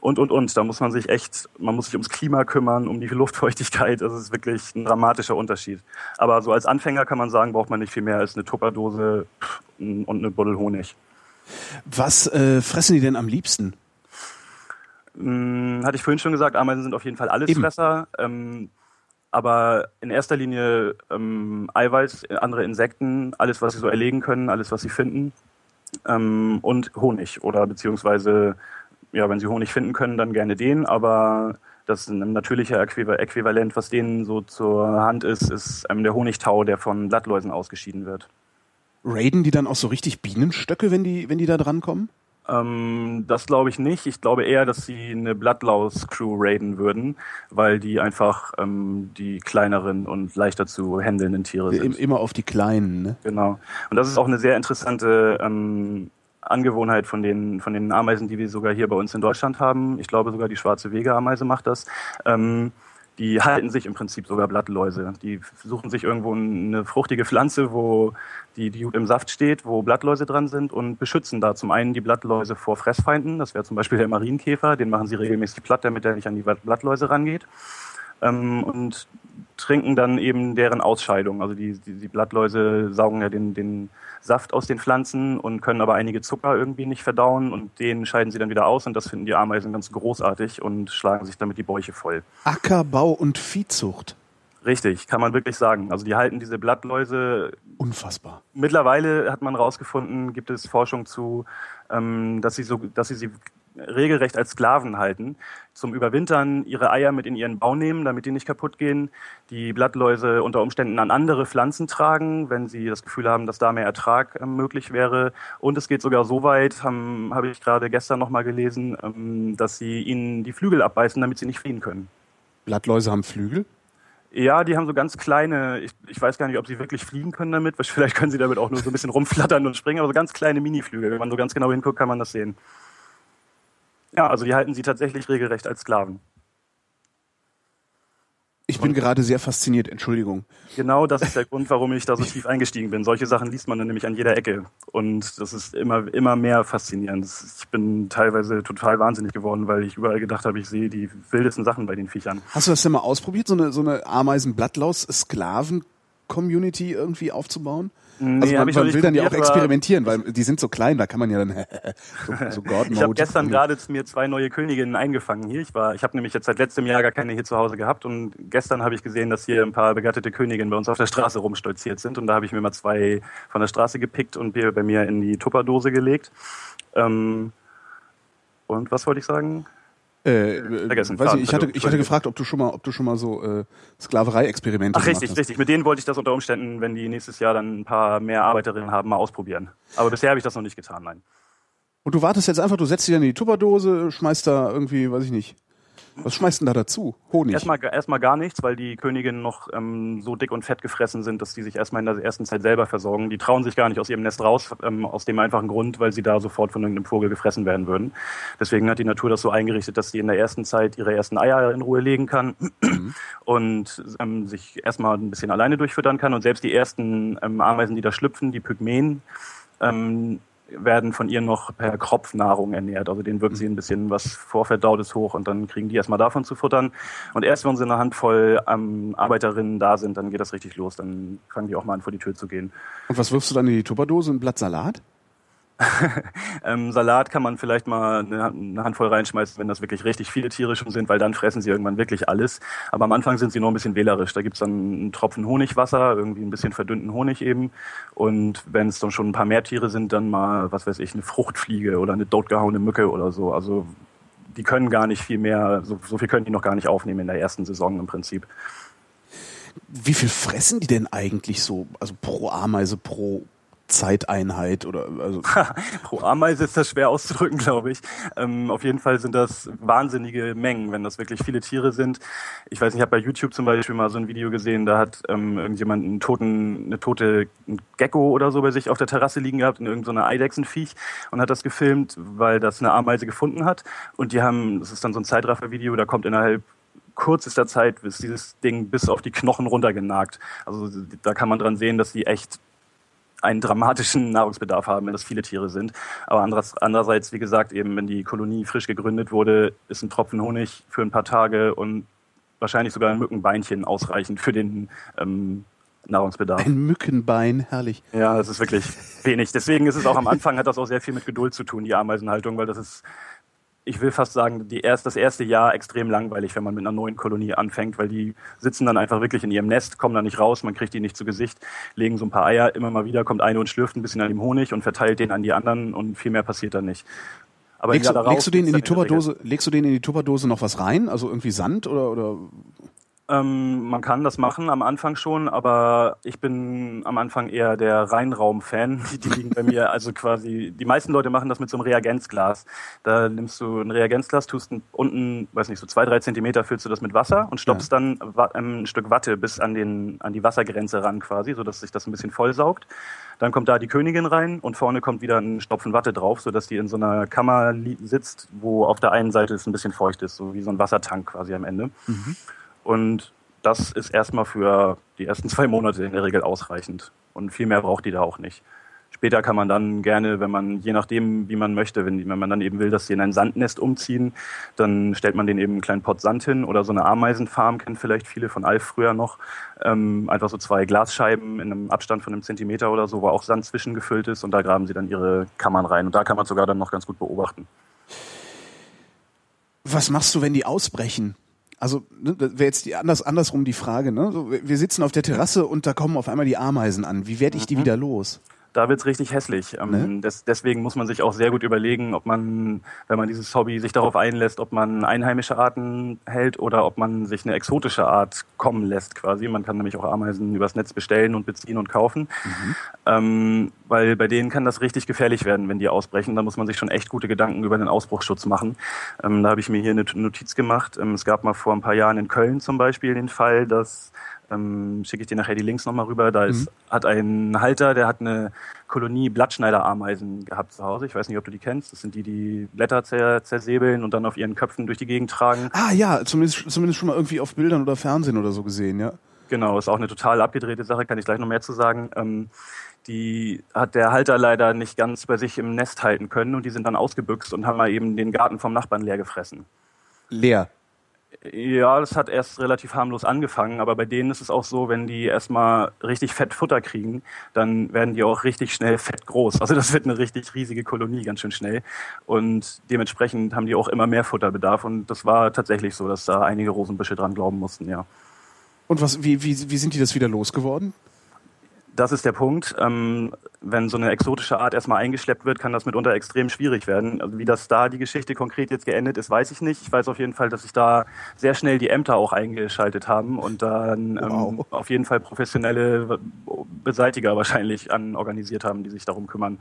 Und, und, und. Da muss man sich echt, man muss sich ums Klima kümmern, um die Luftfeuchtigkeit. Das ist wirklich ein dramatischer Unterschied. Aber so als Anfänger kann man sagen, braucht man nicht viel mehr als eine Tupperdose und eine Buddel Honig. Was äh, fressen die denn am liebsten? Hm, hatte ich vorhin schon gesagt, Ameisen sind auf jeden Fall Allesfresser. Ähm, aber in erster Linie ähm, Eiweiß, andere Insekten, alles, was sie so erlegen können, alles, was sie finden. Ähm, und Honig oder beziehungsweise, ja, wenn sie Honig finden können, dann gerne den, aber das ist ein natürlicher Äquivalent, was denen so zur Hand ist, ist ähm, der Honigtau, der von Blattläusen ausgeschieden wird. Raiden die dann auch so richtig Bienenstöcke, wenn die, wenn die da drankommen? Ähm, das glaube ich nicht. Ich glaube eher, dass sie eine Bloodlaus-Crew raiden würden, weil die einfach ähm, die kleineren und leichter zu handelnden Tiere sind. Immer auf die kleinen, ne? Genau. Und das ist auch eine sehr interessante ähm, Angewohnheit von den, von den Ameisen, die wir sogar hier bei uns in Deutschland haben. Ich glaube sogar die schwarze Wegeameise macht das. Ähm, die halten sich im Prinzip sogar Blattläuse. Die suchen sich irgendwo eine fruchtige Pflanze, wo die, die im Saft steht, wo Blattläuse dran sind und beschützen da zum einen die Blattläuse vor Fressfeinden. Das wäre zum Beispiel der Marienkäfer, den machen sie regelmäßig platt, damit er nicht an die Blattläuse rangeht. Ähm, und trinken dann eben deren Ausscheidung. Also die, die, die Blattläuse saugen ja den, den Saft aus den Pflanzen und können aber einige Zucker irgendwie nicht verdauen und den scheiden sie dann wieder aus und das finden die Ameisen ganz großartig und schlagen sich damit die Bäuche voll. Ackerbau und Viehzucht. Richtig, kann man wirklich sagen. Also die halten diese Blattläuse. Unfassbar. Mittlerweile hat man herausgefunden, gibt es Forschung zu, ähm, dass sie so, dass sie sie regelrecht als Sklaven halten, zum Überwintern ihre Eier mit in ihren Bau nehmen, damit die nicht kaputt gehen, die Blattläuse unter Umständen an andere Pflanzen tragen, wenn sie das Gefühl haben, dass da mehr Ertrag äh, möglich wäre. Und es geht sogar so weit, habe hab ich gerade gestern nochmal gelesen, ähm, dass sie ihnen die Flügel abbeißen, damit sie nicht fliehen können. Blattläuse haben Flügel? Ja, die haben so ganz kleine, ich, ich weiß gar nicht, ob sie wirklich fliegen können damit, vielleicht können sie damit auch nur so ein bisschen rumflattern und springen, aber so ganz kleine Miniflügel. Wenn man so ganz genau hinguckt, kann man das sehen. Ja, also die halten sie tatsächlich regelrecht als Sklaven. Ich bin gerade sehr fasziniert, Entschuldigung. Genau das ist der Grund, warum ich da so tief eingestiegen bin. Solche Sachen liest man dann nämlich an jeder Ecke. Und das ist immer, immer mehr faszinierend. Ich bin teilweise total wahnsinnig geworden, weil ich überall gedacht habe, ich sehe die wildesten Sachen bei den Viechern. Hast du das denn mal ausprobiert, so eine, so eine Ameisen-Blattlaus-Sklaven-Community irgendwie aufzubauen? Nee, also man, man will dann ja auch experimentieren, weil die sind so klein, da kann man ja dann so, so God Ich habe gestern gerade mir zwei neue Königinnen eingefangen hier. Ich war, ich habe nämlich jetzt seit letztem Jahr gar keine hier zu Hause gehabt und gestern habe ich gesehen, dass hier ein paar begattete Königinnen bei uns auf der Straße rumstolziert sind und da habe ich mir mal zwei von der Straße gepickt und bei mir in die Tupperdose gelegt. Ähm, und was wollte ich sagen? Äh, Vergessen, weiß ich, ich hatte, ich hatte gefragt, ob du schon mal, ob du schon mal so äh, Sklaverei-Experimente Ach, richtig, hast. richtig. Mit denen wollte ich das unter Umständen, wenn die nächstes Jahr dann ein paar mehr Arbeiterinnen haben, mal ausprobieren. Aber bisher habe ich das noch nicht getan, nein. Und du wartest jetzt einfach, du setzt dich dann in die Tupperdose, schmeißt da irgendwie, weiß ich nicht. Was schmeißt denn da dazu? Honig. Erstmal, erstmal gar nichts, weil die Königinnen noch ähm, so dick und fett gefressen sind, dass die sich erstmal in der ersten Zeit selber versorgen. Die trauen sich gar nicht aus ihrem Nest raus, ähm, aus dem einfachen Grund, weil sie da sofort von irgendeinem Vogel gefressen werden würden. Deswegen hat die Natur das so eingerichtet, dass sie in der ersten Zeit ihre ersten Eier in Ruhe legen kann und ähm, sich erstmal ein bisschen alleine durchfüttern kann. Und selbst die ersten ähm, Ameisen, die da schlüpfen, die Pygmäen, ähm, werden von ihr noch per Kropfnahrung ernährt. Also denen wirken sie ein bisschen was Vorverdautes hoch und dann kriegen die erstmal davon zu futtern. Und erst wenn sie eine Handvoll ähm, Arbeiterinnen da sind, dann geht das richtig los. Dann fangen die auch mal an, vor die Tür zu gehen. Und was wirfst du dann in die Tupperdose? Ein Blatt Salat? Ähm, Salat kann man vielleicht mal eine, eine Handvoll reinschmeißen, wenn das wirklich richtig viele Tiere schon sind, weil dann fressen sie irgendwann wirklich alles. Aber am Anfang sind sie noch ein bisschen wählerisch. Da gibt's dann einen Tropfen Honigwasser, irgendwie ein bisschen verdünnten Honig eben. Und wenn es dann schon ein paar mehr Tiere sind, dann mal, was weiß ich, eine Fruchtfliege oder eine totgehauene Mücke oder so. Also die können gar nicht viel mehr, so, so viel können die noch gar nicht aufnehmen in der ersten Saison im Prinzip. Wie viel fressen die denn eigentlich so? Also pro Ameise, pro Zeiteinheit oder also Pro Ameise ist das schwer auszudrücken, glaube ich. Ähm, auf jeden Fall sind das wahnsinnige Mengen, wenn das wirklich viele Tiere sind. Ich weiß nicht, ich habe bei YouTube zum Beispiel mal so ein Video gesehen, da hat ähm, irgendjemand einen toten, eine tote Gecko oder so bei sich auf der Terrasse liegen gehabt, in irgendeiner so Eidechsenviech und hat das gefilmt, weil das eine Ameise gefunden hat. Und die haben, das ist dann so ein Zeitraffer-Video, da kommt innerhalb kürzester Zeit ist dieses Ding bis auf die Knochen runtergenagt. Also da kann man dran sehen, dass die echt einen dramatischen Nahrungsbedarf haben, wenn das viele Tiere sind. Aber andererseits, wie gesagt, eben, wenn die Kolonie frisch gegründet wurde, ist ein Tropfen Honig für ein paar Tage und wahrscheinlich sogar ein Mückenbeinchen ausreichend für den ähm, Nahrungsbedarf. ein Mückenbein, herrlich. Ja, das ist wirklich wenig. Deswegen ist es auch am Anfang, hat das auch sehr viel mit Geduld zu tun, die Ameisenhaltung, weil das ist, ich will fast sagen, die erst, das erste Jahr extrem langweilig, wenn man mit einer neuen Kolonie anfängt, weil die sitzen dann einfach wirklich in ihrem Nest, kommen da nicht raus, man kriegt die nicht zu Gesicht, legen so ein paar Eier, immer mal wieder kommt eine und schlürft ein bisschen an dem Honig und verteilt den an die anderen und viel mehr passiert dann nicht. Aber Legst du, legst du den in die Tupperdose, legst du den in die Tupperdose noch was rein? Also irgendwie Sand oder oder Ähm, man kann das machen am Anfang schon, aber ich bin am Anfang eher der Reinraum-Fan. Die, die liegen bei mir, also quasi, die meisten Leute machen das mit so einem Reagenzglas. Da nimmst du ein Reagenzglas, tust unten, weiß nicht, so zwei, drei Zentimeter füllst du das mit Wasser und stopfst dann wa ähm, ein Stück Watte bis an, den, an die Wassergrenze ran quasi, sodass sich das ein bisschen vollsaugt. Dann kommt da die Königin rein und vorne kommt wieder ein Stopfen Watte drauf, sodass die in so einer Kammer sitzt, wo auf der einen Seite es ein bisschen feucht ist, so wie so ein Wassertank quasi am Ende. Und das ist erstmal für die ersten zwei Monate in der Regel ausreichend. Und viel mehr braucht die da auch nicht. Später kann man dann gerne, wenn man, je nachdem, wie man möchte, wenn, wenn man dann eben will, dass sie in ein Sandnest umziehen, dann stellt man den eben einen kleinen Pott Sand hin oder so eine Ameisenfarm, kennen vielleicht viele von Alf früher noch. Ähm, einfach so zwei Glasscheiben in einem Abstand von einem Zentimeter oder so, wo auch Sand zwischengefüllt ist und da graben sie dann ihre Kammern rein. Und da kann man sogar dann noch ganz gut beobachten. was machst du, wenn die ausbrechen? Also ne, das wäre jetzt die anders andersrum die Frage. Ne? So, wir wir sitzen auf der Terrasse und da kommen auf einmal die Ameisen an. Wie werde ich die wieder los? Da wird's richtig hässlich. Ähm, Ne? des, deswegen muss man sich auch sehr gut überlegen, ob man, wenn man dieses Hobby sich darauf einlässt, ob man einheimische Arten hält oder ob man sich eine exotische Art kommen lässt quasi. Man kann nämlich auch Ameisen übers Netz bestellen und beziehen und kaufen. Ähm, weil bei denen kann das richtig gefährlich werden, wenn die ausbrechen. Da muss man sich schon echt gute Gedanken über den Ausbruchsschutz machen. Ähm, da habe ich mir hier eine Notiz gemacht. Ähm, es gab mal vor ein paar Jahren in Köln zum Beispiel den Fall, dass ähm, schicke ich dir nachher die Links nochmal rüber. Da ist, hat ein Halter, der hat eine Kolonie Blattschneiderameisen gehabt zu Hause. Ich weiß nicht, ob du die kennst. Das sind die, die Blätter zer zersäbeln und dann auf ihren Köpfen durch die Gegend tragen. Ah ja, zumindest, zumindest schon mal irgendwie auf Bildern oder Fernsehen oder so gesehen, ja. Genau, ist auch eine total abgedrehte Sache, kann ich gleich noch mehr zu sagen. Ähm, die hat der Halter leider nicht ganz bei sich im Nest halten können und die sind dann ausgebüxt und haben mal eben den Garten vom Nachbarn leer gefressen. Leer. Ja, das hat erst relativ harmlos angefangen, aber bei denen ist es auch so, wenn die erstmal richtig fett Futter kriegen, dann werden die auch richtig schnell fett groß. Also das wird eine richtig riesige Kolonie ganz schön schnell und dementsprechend haben die auch immer mehr Futterbedarf und das war tatsächlich so, dass da einige Rosenbüsche dran glauben mussten, ja. Und was, wie, wie, wie sind die das wieder losgeworden? Das ist der Punkt. Ähm, wenn so eine exotische Art erstmal eingeschleppt wird, kann das mitunter extrem schwierig werden. Also wie das da die Geschichte konkret jetzt geendet ist, weiß ich nicht. Ich weiß auf jeden Fall, dass sich da sehr schnell die Ämter auch eingeschaltet haben und dann ähm, Wow. auf jeden Fall professionelle Beseitiger wahrscheinlich an organisiert haben, die sich darum kümmern.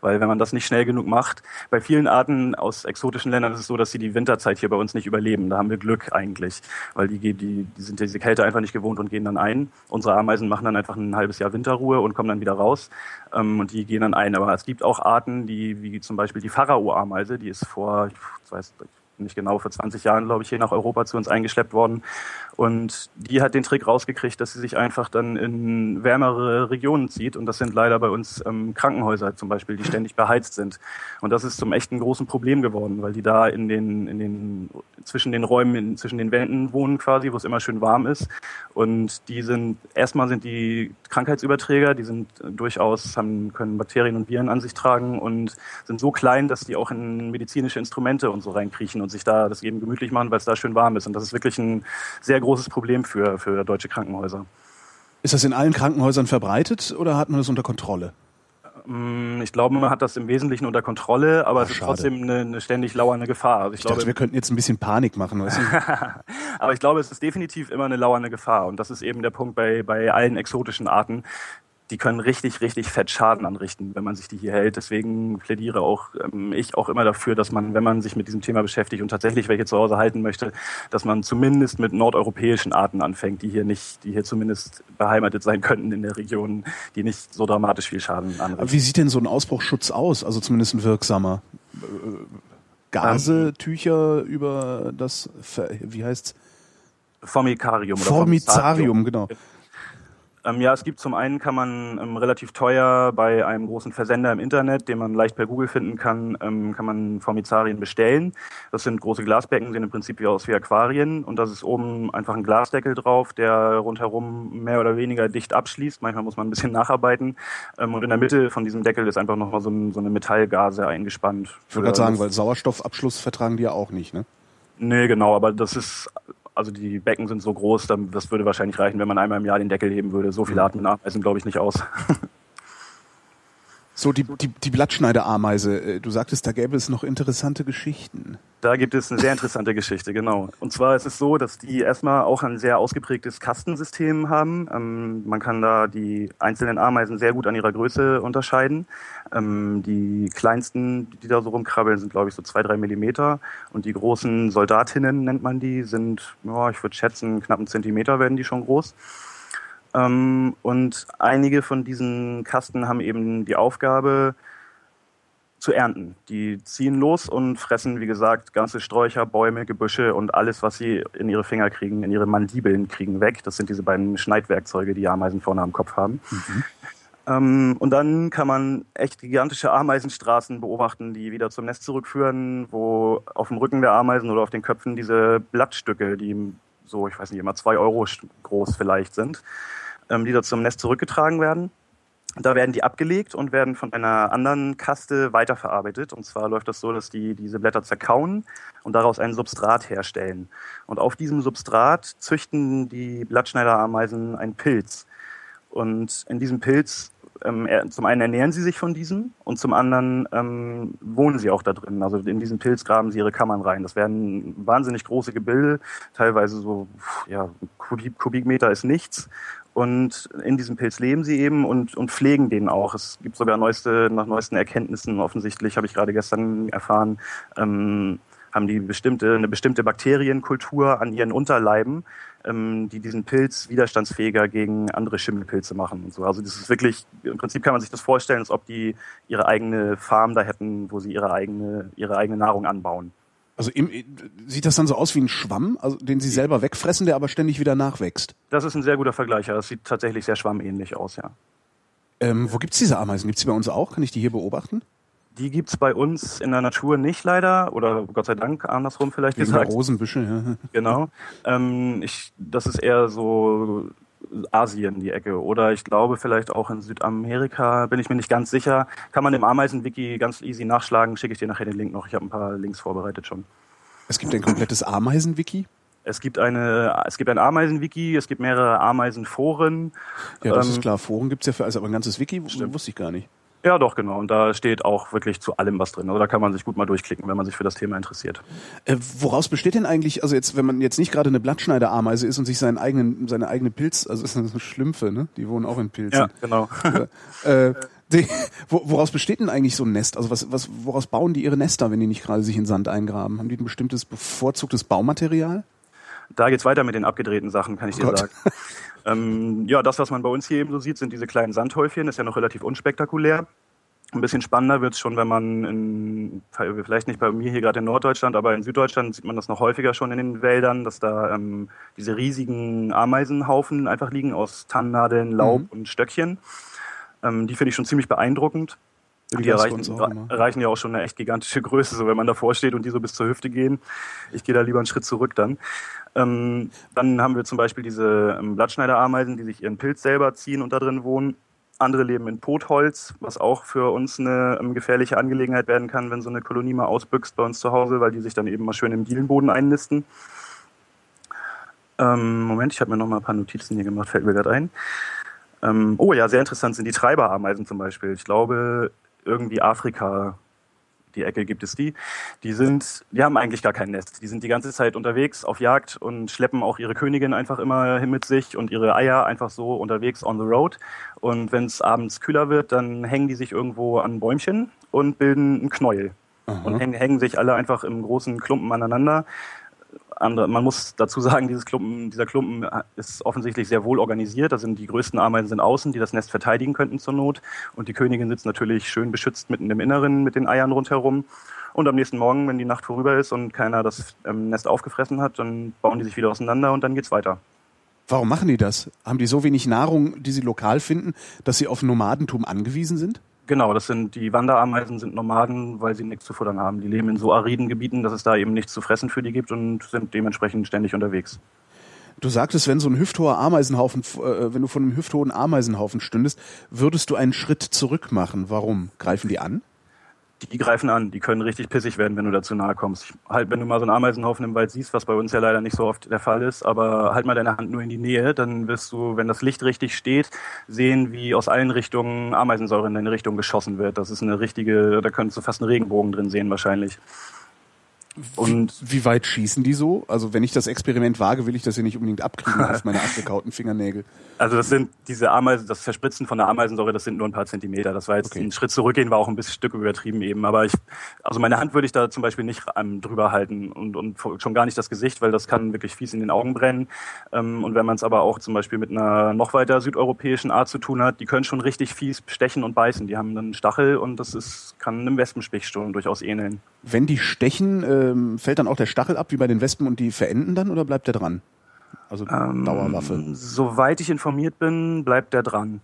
Weil wenn man das nicht schnell genug macht, bei vielen Arten aus exotischen Ländern ist es so, dass sie die Winterzeit hier bei uns nicht überleben. Da haben wir Glück eigentlich, weil die, die, die sind diese Kälte einfach nicht gewohnt und gehen dann ein. Unsere Ameisen machen dann einfach ein halbes Jahr Winterruhe und kommen dann wieder raus ähm, und die gehen dann ein. Aber es gibt auch Arten, die wie zum Beispiel die Pharao-Ameise, die ist vor, ich weiß nicht genau, vor 20 Jahren, glaube ich, hier nach Europa zu uns eingeschleppt worden. Und die hat den Trick rausgekriegt, dass sie sich einfach dann in wärmere Regionen zieht. Und das sind leider bei uns ähm, Krankenhäuser zum Beispiel, die ständig beheizt sind. Und das ist zum echten großen Problem geworden, weil die da in den, in den, zwischen den Räumen, in, zwischen den Wänden wohnen quasi, wo es immer schön warm ist. Und die sind, erstmal sind die Krankheitsüberträger, die sind durchaus, haben, können Bakterien und Viren an sich tragen und sind so klein, dass die auch in medizinische Instrumente und so reinkriechen und sich da das eben gemütlich machen, weil es da schön warm ist. Und das ist wirklich ein sehr großes Problem für, für deutsche Krankenhäuser. Ist das in allen Krankenhäusern verbreitet oder hat man das unter Kontrolle? Mm, Ich glaube, man hat das im Wesentlichen unter Kontrolle, aber Ach, es ist schade. trotzdem eine, eine ständig lauernde Gefahr. Also ich, Ich glaube, dachte, wir könnten jetzt ein bisschen Panik machen, weißt du? aber ich glaube, es ist definitiv immer eine lauernde Gefahr. Und das ist eben der Punkt bei, bei allen exotischen Arten. Die können richtig, richtig fett Schaden anrichten, wenn man sich die hier hält. Deswegen plädiere auch ähm, ich auch immer dafür, dass man, wenn man sich mit diesem Thema beschäftigt und tatsächlich welche zu Hause halten möchte, dass man zumindest mit nordeuropäischen Arten anfängt, die hier nicht, die hier zumindest beheimatet sein könnten in der Region, die nicht so dramatisch viel Schaden Aber anrichten. wie sieht denn so ein Ausbruchsschutz aus? Also zumindest ein wirksamer. Äh, Gase, Tücher über das, wie heißt's? Formicarium oder Formicarium, genau. Ähm, ja, es gibt zum einen kann man ähm, relativ teuer bei einem großen Versender im Internet, den man leicht per Google finden kann, ähm, kann man Formizarien bestellen. Das sind große Glasbecken, sehen im Prinzip wie aus wie Aquarien und das ist oben einfach ein Glasdeckel drauf, der rundherum mehr oder weniger dicht abschließt. Manchmal muss man ein bisschen nacharbeiten ähm, und in der Mitte von diesem Deckel ist einfach nochmal so, ein, so eine Metallgase eingespannt. Ich wollte gerade sagen, weil Sauerstoffabschluss vertragen die ja auch nicht, ne? Nee, genau, aber das ist, also die Becken sind so groß, dann, das würde wahrscheinlich reichen, wenn man einmal im Jahr den Deckel heben würde. So viel atmen Ameisen glaube ich nicht aus. So, die, die, die Blattschneiderameise, äh, du sagtest, da gäbe es noch interessante Geschichten. Da gibt es eine sehr interessante Geschichte, genau. Und zwar ist es so, dass die erstmal auch ein sehr ausgeprägtes Kastensystem haben. Ähm, man kann da die einzelnen Ameisen sehr gut an ihrer Größe unterscheiden. Ähm, die kleinsten, die da so rumkrabbeln, sind, glaube ich, so zwei, drei Millimeter. Und die großen Soldatinnen, nennt man die, sind, ja, ich würde schätzen, knapp einen Zentimeter werden die schon groß. Ähm, und einige von diesen Kasten haben eben die Aufgabe, zu ernten. Die ziehen los und fressen, wie gesagt, ganze Sträucher, Bäume, Gebüsche und alles, was sie in ihre Finger kriegen, in ihre Mandibeln kriegen weg. Das sind diese beiden Schneidwerkzeuge, die Ameisen vorne am Kopf haben. Ähm, und dann kann man echt gigantische Ameisenstraßen beobachten, die wieder zum Nest zurückführen, wo auf dem Rücken der Ameisen oder auf den Köpfen diese Blattstücke, die so, ich weiß nicht, immer zwei Euro groß vielleicht sind, ähm, die da zum Nest zurückgetragen werden. Da werden die abgelegt und werden von einer anderen Kaste weiterverarbeitet. Und zwar läuft das so, dass die diese Blätter zerkauen und daraus ein Substrat herstellen. Und auf diesem Substrat züchten die Blattschneiderameisen einen Pilz. Und in diesem Pilz ähm, zum einen ernähren sie sich von diesen und zum anderen ähm, wohnen sie auch da drin. Also in diesen Pilz graben sie ihre Kammern rein. Das werden wahnsinnig große Gebilde, teilweise so ja, Kubik, Kubikmeter ist nichts. Und in diesem Pilz leben sie eben und, und pflegen den auch. Es gibt sogar neueste, nach neuesten Erkenntnissen offensichtlich, habe ich gerade gestern erfahren, ähm, haben die bestimmte, eine bestimmte Bakterienkultur an ihren Unterleiben, ähm, die diesen Pilz widerstandsfähiger gegen andere Schimmelpilze machen und so. Also das ist wirklich, im Prinzip kann man sich das vorstellen, als ob die ihre eigene Farm da hätten, wo sie ihre eigene, ihre eigene Nahrung anbauen. Also im, sieht das dann so aus wie ein Schwamm, also den sie selber wegfressen, der aber ständig wieder nachwächst? Das ist ein sehr guter Vergleich, ja. Das sieht tatsächlich sehr schwammähnlich aus, ja. Ähm, wo gibt's diese Ameisen? Gibt's die bei uns auch? Kann ich die hier beobachten? Die gibt's bei uns in der Natur nicht leider oder Gott sei Dank andersrum vielleicht Wegen gesagt. Rosenbüsche, ja. Genau. Ähm, ich, das ist eher so Asien die Ecke oder ich glaube vielleicht auch in Südamerika, bin ich mir nicht ganz sicher. Kann man im Ameisen-Wiki ganz easy nachschlagen, schicke ich dir nachher den Link noch. Ich habe ein paar Links vorbereitet schon. Es gibt ein komplettes Ameisen-Wiki? Es gibt eine, es gibt ein Ameisen-Wiki, es gibt mehrere Ameisenforen. Ja, das Ähm, ist klar. Foren gibt's ja für alles, aber ein ganzes Wiki Stimmt. wusste ich gar nicht. Ja, doch, genau. Und da steht auch wirklich zu allem was drin. Also da kann man sich gut mal durchklicken, wenn man sich für das Thema interessiert. Äh, woraus besteht denn eigentlich, also jetzt, wenn man jetzt nicht gerade eine Blattschneiderameise ist und sich seinen eigenen, seine eigene Pilz, also sind so Schlümpfe, ne? Die wohnen auch in Pilzen. genau. äh, die, wo, woraus besteht denn eigentlich so ein Nest? Also was, was, woraus bauen die ihre Nester, wenn die nicht gerade sich in Sand eingraben? Haben die ein bestimmtes bevorzugtes Baumaterial? Da geht's weiter mit den abgedrehten Sachen, kann ich dir Gott. sagen. ähm, ja, das, was man bei uns hier eben so sieht, sind diese kleinen Sandhäufchen. Ist ja noch relativ unspektakulär. Ein bisschen spannender wird's schon, wenn man in, vielleicht nicht bei mir hier gerade in Norddeutschland, aber in Süddeutschland sieht man das noch häufiger schon in den Wäldern, dass da ähm, diese riesigen Ameisenhaufen einfach liegen aus Tannennadeln, Laub Mhm. und Stöckchen. Ähm, die finde ich schon ziemlich beeindruckend. Die das erreichen, erreichen ja auch schon eine echt gigantische Größe, so wenn man davor steht und die so bis zur Hüfte gehen. Ich gehe da lieber einen Schritt zurück dann. Ähm, dann haben wir zum Beispiel diese ähm, Blattschneiderameisen, die sich ihren Pilz selber ziehen und da drin wohnen. Andere leben in Potholz, was auch für uns eine ähm, gefährliche Angelegenheit werden kann, wenn so eine Kolonie mal ausbüchst bei uns zu Hause, weil die sich dann eben mal schön im Dielenboden einnisten. Ähm, Moment, ich habe mir noch mal ein paar Notizen hier gemacht, fällt mir gerade ein. Ähm, oh ja, sehr interessant sind die Treiberameisen zum Beispiel. Ich glaube, irgendwie Afrika, die Ecke gibt es die. Die sind, die haben eigentlich gar kein Nest. Die sind die ganze Zeit unterwegs auf Jagd und schleppen auch ihre Königin einfach immer hin mit sich und ihre Eier einfach so unterwegs on the road. Und wenn es abends kühler wird, dann hängen die sich irgendwo an Bäumchen und bilden ein Knäuel. Und hängen, hängen sich alle einfach im großen Klumpen aneinander. Andere, man muss dazu sagen, dieses Klumpen, dieser Klumpen ist offensichtlich sehr wohl organisiert. Da sind die größten Ameisen sind außen, die das Nest verteidigen könnten zur Not. Und die Königin sitzt natürlich schön beschützt mitten im Inneren mit den Eiern rundherum. Und am nächsten Morgen, wenn die Nacht vorüber ist und keiner das ähm, Nest aufgefressen hat, dann bauen die sich wieder auseinander und dann geht's weiter. Warum machen die das? Haben die so wenig Nahrung, die sie lokal finden, dass sie auf Nomadentum angewiesen sind? Genau, das sind die Wanderameisen sind Nomaden, weil sie nichts zu futtern haben. Die leben in so ariden Gebieten, dass es da eben nichts zu fressen für die gibt und sind dementsprechend ständig unterwegs. Du sagtest, wenn so ein hüfthoher Ameisenhaufen, äh, wenn du von einem hüfthohen Ameisenhaufen stündest, würdest du einen Schritt zurück machen. Warum? Greifen die an? Die greifen an, die können richtig pissig werden, wenn du dazu nahe kommst. Ich, halt, wenn du mal so einen Ameisenhaufen im Wald siehst, was bei uns ja leider nicht so oft der Fall ist, aber halt mal deine Hand nur in die Nähe, dann wirst du, wenn das Licht richtig steht, sehen, wie aus allen Richtungen Ameisensäure in deine Richtung geschossen wird. Das ist eine richtige, da könntest du fast einen Regenbogen drin sehen wahrscheinlich. Und wie, wie weit schießen die so? Also wenn ich das Experiment wage, will ich das ja nicht unbedingt abkriegen auf meine abgekauten Fingernägel. Also das sind diese Ameisen, das Verspritzen von der Ameisensäure, das sind nur ein paar Zentimeter. Das war jetzt Okay. ein Schritt zurückgehen, war auch ein bisschen Stück übertrieben eben. Aber ich, also meine Hand würde ich da zum Beispiel nicht ähm, drüber halten und, und schon gar nicht das Gesicht, weil das kann wirklich fies in den Augen brennen. Ähm, und wenn man es aber auch zum Beispiel mit einer noch weiter südeuropäischen Art zu tun hat, die können schon richtig fies stechen und beißen. Die haben einen Stachel und das ist, kann einem Wespenstich schon durchaus ähneln. Wenn die stechen, ähm, fällt dann auch der Stachel ab wie bei den Wespen und die verenden dann oder bleibt der dran? Also Ähm, Dauerwaffe. Soweit ich informiert bin, bleibt der dran.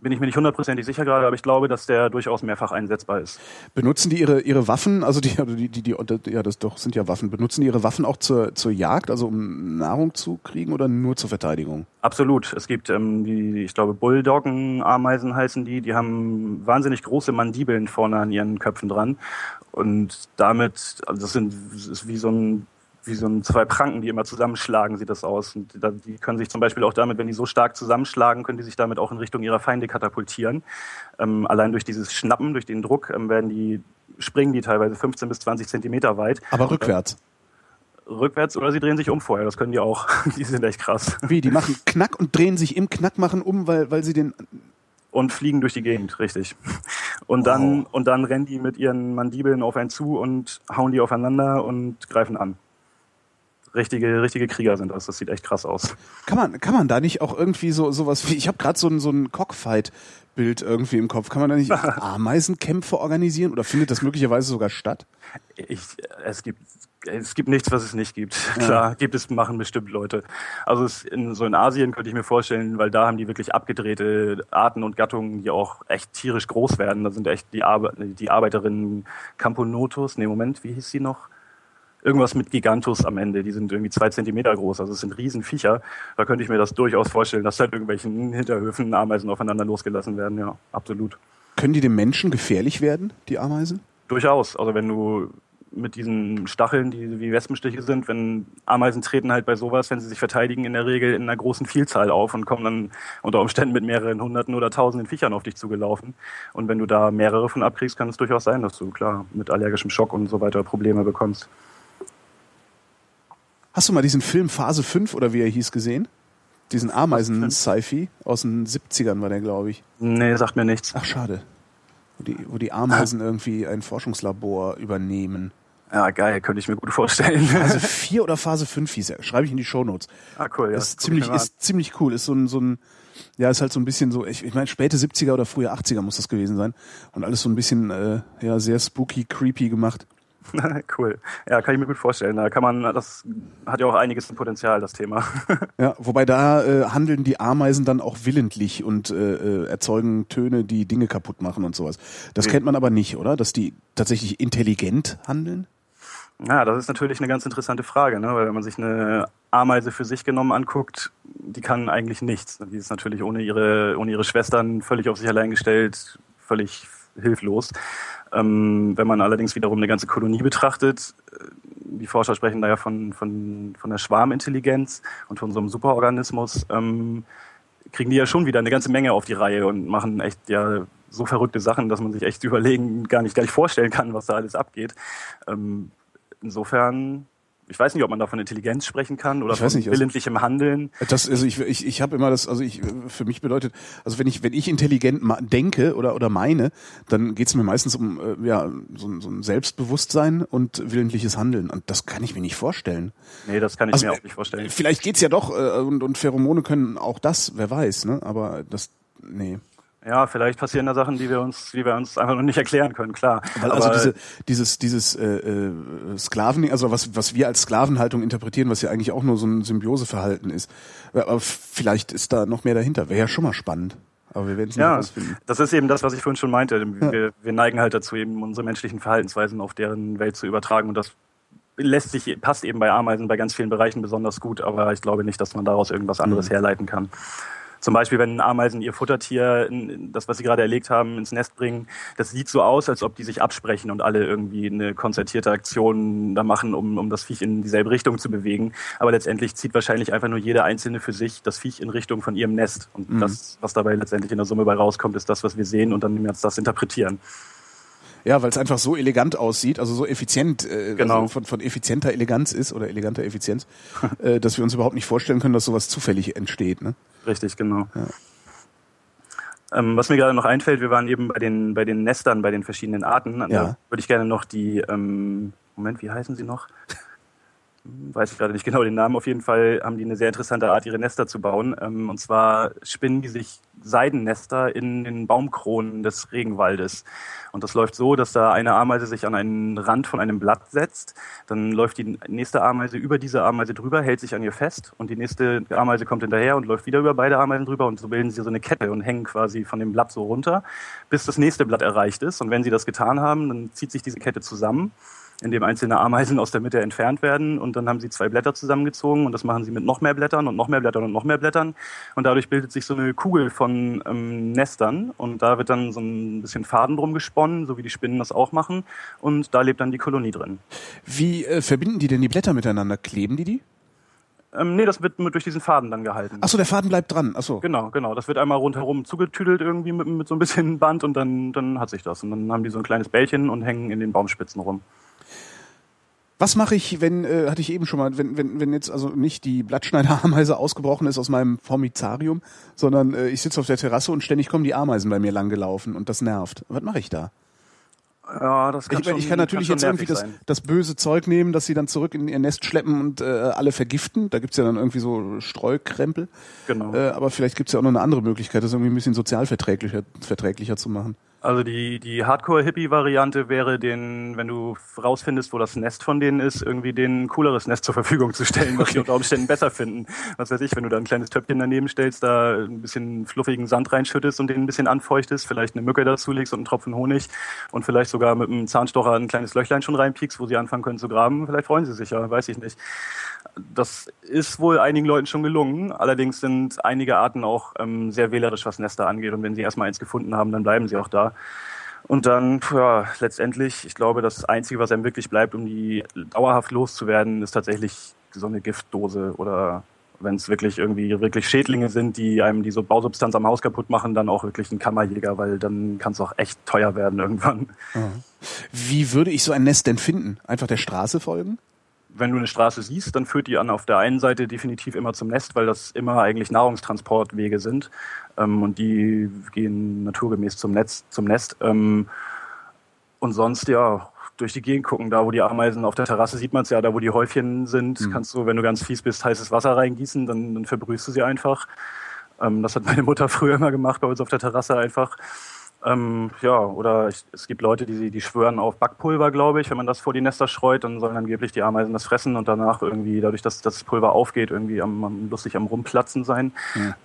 Bin ich mir nicht hundertprozentig sicher gerade, aber ich glaube, dass der durchaus mehrfach einsetzbar ist. Benutzen die ihre ihre Waffen, also die also die die, die ja das doch sind ja Waffen. Benutzen die ihre Waffen auch zur zur Jagd, also um Nahrung zu kriegen oder nur zur Verteidigung? Absolut. Es gibt ähm, die, ich glaube, Bulldoggen-Ameisen heißen die. Die haben wahnsinnig große Mandibeln vorne an ihren Köpfen dran. Und damit, also das sind, das ist wie so ein, wie so ein, zwei Pranken, die immer zusammenschlagen, sieht das aus. Und die können sich zum Beispiel auch damit, wenn die so stark zusammenschlagen, können die sich damit auch in Richtung ihrer Feinde katapultieren. Ähm, allein durch dieses Schnappen, durch den Druck, ähm, werden die, springen die teilweise 15 bis 20 Zentimeter weit. Aber rückwärts. Rückwärts oder sie drehen sich um vorher, das können die auch. die sind echt krass. Wie, die machen Knack und drehen sich im Knack machen um, weil, weil sie den und fliegen durch die Gegend, richtig. Und dann, wow. und dann rennen die mit ihren Mandibeln auf einen zu und hauen die aufeinander und greifen an. Richtige, richtige Krieger sind das. Das sieht echt krass aus. Kann man, kann man da nicht auch irgendwie so sowas wie, ich habe gerade so ein, so ein Cockfight-Bild irgendwie im Kopf. Kann man da nicht Ameisenkämpfe organisieren oder findet das möglicherweise sogar statt? Ich, es gibt es gibt nichts, was es nicht gibt. Ja. Klar, gibt es, machen bestimmt Leute. Also es in, so in Asien könnte ich mir vorstellen, weil da haben die wirklich abgedrehte Arten und Gattungen, die auch echt tierisch groß werden. Da sind echt die, Arbe die Arbeiterinnen Camponotus, nee, Moment, wie hieß sie noch? Irgendwas mit Gigantus am Ende, die sind irgendwie zwei Zentimeter groß, also es sind Riesenviecher. Da könnte ich mir das durchaus vorstellen, dass halt irgendwelchen Hinterhöfen Ameisen aufeinander losgelassen werden, ja, absolut. Können die dem Menschen gefährlich werden, die Ameisen? Durchaus. Also wenn du mit diesen Stacheln, die wie Wespenstiche sind, wenn Ameisen treten halt bei sowas, wenn sie sich verteidigen, in der Regel in einer großen Vielzahl auf und kommen dann unter Umständen mit mehreren hunderten oder tausenden Viechern auf dich zugelaufen. Und wenn du da mehrere von abkriegst, kann es durchaus sein, dass du klar mit allergischem Schock und so weiter Probleme bekommst. Hast du mal diesen Film Phase 5 oder wie er hieß gesehen? Diesen Ameisen-Sci-Fi aus den 70ern war der, glaube ich. Nee, sagt mir nichts. Ach, schade. Wo die, wo die Ameisen irgendwie ein Forschungslabor übernehmen. Ja, geil, könnte ich mir gut vorstellen. Phase 4 oder Phase 5 hieß er. Schreibe ich in die Shownotes. Ah, cool, ja. Ist ziemlich, ist ziemlich cool. Ist so ein, so ein, ja, ist halt so ein bisschen so, ich, ich meine, späte 70er oder frühe 80er muss das gewesen sein. Und alles so ein bisschen, äh, ja, sehr spooky, creepy gemacht. cool. Ja, kann ich mir gut vorstellen. Da kann man, das hat ja auch einiges Potenzial, das Thema. ja, wobei da äh, handeln die Ameisen dann auch willentlich und äh, äh, erzeugen Töne, die Dinge kaputt machen und sowas. Das nee. kennt man aber nicht, oder? Dass die tatsächlich intelligent handeln? Ja, das ist natürlich eine ganz interessante Frage, ne? weil wenn man sich eine Ameise für sich genommen anguckt, die kann eigentlich nichts. Die ist natürlich ohne ihre, ohne ihre Schwestern völlig auf sich allein gestellt, völlig hilflos. Ähm, wenn man allerdings wiederum eine ganze Kolonie betrachtet, äh, die Forscher sprechen da ja von, von, von der Schwarmintelligenz und von so einem Superorganismus, ähm, kriegen die ja schon wieder eine ganze Menge auf die Reihe und machen echt ja so verrückte Sachen, dass man sich echt überlegen, gar nicht, gar nicht vorstellen kann, was da alles abgeht. Ähm, insofern ich weiß nicht, ob man da von Intelligenz sprechen kann oder von nicht, also willentlichem also, Handeln. Das, also ich, ich, ich habe immer das, also ich, für mich bedeutet, also wenn ich, wenn ich intelligent denke oder, oder meine, dann geht es mir meistens um äh, ja, so, so ein Selbstbewusstsein und willentliches Handeln. Und das kann ich mir nicht vorstellen. Nee, das kann ich also, mir auch nicht vorstellen. Vielleicht geht's ja doch, äh, und, und Pheromone können auch das, wer weiß, ne? Aber das, nee ja, vielleicht passieren da Sachen, die wir uns, die wir uns einfach noch nicht erklären können, klar. Weil also diese, dieses, dieses äh, äh, Sklaven, also was, was wir als Sklavenhaltung interpretieren, was ja eigentlich auch nur so ein Symbioseverhalten ist. Aber vielleicht ist da noch mehr dahinter. Wäre ja schon mal spannend. Aber wir werden es nicht ja, rausfinden. Das ist eben das, was ich vorhin schon meinte. Wir, ja. wir neigen halt dazu, eben unsere menschlichen Verhaltensweisen auf deren Welt zu übertragen und das lässt sich, passt eben bei Ameisen bei ganz vielen Bereichen besonders gut, aber ich glaube nicht, dass man daraus irgendwas anderes mhm. herleiten kann. Zum Beispiel, wenn Ameisen ihr Futtertier, das, was sie gerade erlegt haben, ins Nest bringen, das sieht so aus, als ob die sich absprechen und alle irgendwie eine konzertierte Aktion da machen, um, um das Viech in dieselbe Richtung zu bewegen. Aber letztendlich zieht wahrscheinlich einfach nur jede einzelne für sich das Viech in Richtung von ihrem Nest. Und mhm. das, was dabei letztendlich in der Summe bei rauskommt, ist das, was wir sehen und dann jetzt das interpretieren. Ja, weil es einfach so elegant aussieht, also so effizient, äh, also genau. also von, von effizienter Eleganz ist oder eleganter Effizienz, äh, dass wir uns überhaupt nicht vorstellen können, dass sowas zufällig entsteht. Ne? Richtig, genau. Ja. Ähm, was mir gerade noch einfällt, wir waren eben bei den, bei den Nestern, bei den verschiedenen Arten. Ja. Da würde ich gerne noch die, ähm, Moment, wie heißen sie noch? weiß ich gerade nicht genau den Namen, auf jeden Fall haben die eine sehr interessante Art, ihre Nester zu bauen. Ähm, und zwar spinnen die sich Seidennester in den Baumkronen des Regenwaldes. Und das läuft so, dass da eine Ameise sich an einen Rand von einem Blatt setzt, dann läuft die nächste Ameise über diese Ameise drüber, hält sich an ihr fest und die nächste Ameise kommt hinterher und läuft wieder über beide Ameisen drüber und so bilden sie so eine Kette und hängen quasi von dem Blatt so runter, bis das nächste Blatt erreicht ist. Und wenn sie das getan haben, dann zieht sich diese Kette zusammen in dem einzelne Ameisen aus der Mitte entfernt werden und dann haben sie zwei Blätter zusammengezogen und das machen sie mit noch mehr Blättern und noch mehr Blättern und noch mehr Blättern und dadurch bildet sich so eine Kugel von ähm, Nestern und da wird dann so ein bisschen Faden drum gesponnen, so wie die Spinnen das auch machen und da lebt dann die Kolonie drin. Wie äh, verbinden die denn die Blätter miteinander? Kleben die die? Ähm, nee, das wird mit, durch diesen Faden dann gehalten. Achso, der Faden bleibt dran. Achso. Genau, genau. Das wird einmal rundherum zugetüdelt irgendwie mit, mit so ein bisschen Band und dann, dann hat sich das. Und dann haben die so ein kleines Bällchen und hängen in den Baumspitzen rum. Was mache ich, wenn, äh, hatte ich eben schon mal, wenn, wenn, wenn jetzt also nicht die Blattschneiderameise ausgebrochen ist aus meinem Formizarium, sondern äh, ich sitze auf der Terrasse und ständig kommen die Ameisen bei mir langgelaufen und das nervt. Was mache ich da? Ja, das kann Ich, schon, ich kann natürlich schon jetzt irgendwie das, das böse Zeug nehmen, dass sie dann zurück in ihr Nest schleppen und äh, alle vergiften. Da gibt's ja dann irgendwie so Streukrempel. Genau. Äh, aber vielleicht gibt's ja auch noch eine andere Möglichkeit, das irgendwie ein bisschen sozialverträglicher verträglicher zu machen. Also die, die Hardcore-Hippie-Variante wäre, den, wenn du rausfindest, wo das Nest von denen ist, irgendwie den cooleres Nest zur Verfügung zu stellen, was die unter Umständen besser finden. Was weiß ich, wenn du da ein kleines Töpfchen daneben stellst, da ein bisschen fluffigen Sand reinschüttest und den ein bisschen anfeuchtest, vielleicht eine Mücke dazu legst und einen Tropfen Honig und vielleicht sogar mit einem Zahnstocher ein kleines Löchlein schon reinpiekst, wo sie anfangen können zu graben, vielleicht freuen sie sich ja, weiß ich nicht. Das ist wohl einigen Leuten schon gelungen. Allerdings sind einige Arten auch ähm, sehr wählerisch, was Nester angeht. Und wenn sie erstmal eins gefunden haben, dann bleiben sie auch da. Und dann, ja, letztendlich, ich glaube, das Einzige, was einem wirklich bleibt, um die dauerhaft loszuwerden, ist tatsächlich so eine Giftdose oder wenn es wirklich irgendwie wirklich Schädlinge sind, die einem die so Bausubstanz am Haus kaputt machen, dann auch wirklich ein Kammerjäger, weil dann kann es auch echt teuer werden irgendwann. Wie würde ich so ein Nest denn finden? Einfach der Straße folgen? Wenn du eine Straße siehst, dann führt die an auf der einen Seite definitiv immer zum Nest, weil das immer eigentlich Nahrungstransportwege sind. Ähm, und die gehen naturgemäß zum Netz, zum Nest. Ähm, und sonst ja durch die Gegend gucken, da wo die Ameisen auf der Terrasse sieht man es ja, da wo die Häufchen sind, kannst du, wenn du ganz fies bist, heißes Wasser reingießen, dann, dann verbrühst du sie einfach. Ähm, das hat meine Mutter früher immer gemacht bei uns auf der Terrasse einfach. Ähm, ja, oder ich, es gibt Leute, die, die schwören auf Backpulver, glaube ich. Wenn man das vor die Nester streut, dann sollen angeblich die Ameisen das fressen und danach irgendwie, dadurch, dass das Pulver aufgeht, irgendwie am, am lustig am Rumplatzen sein.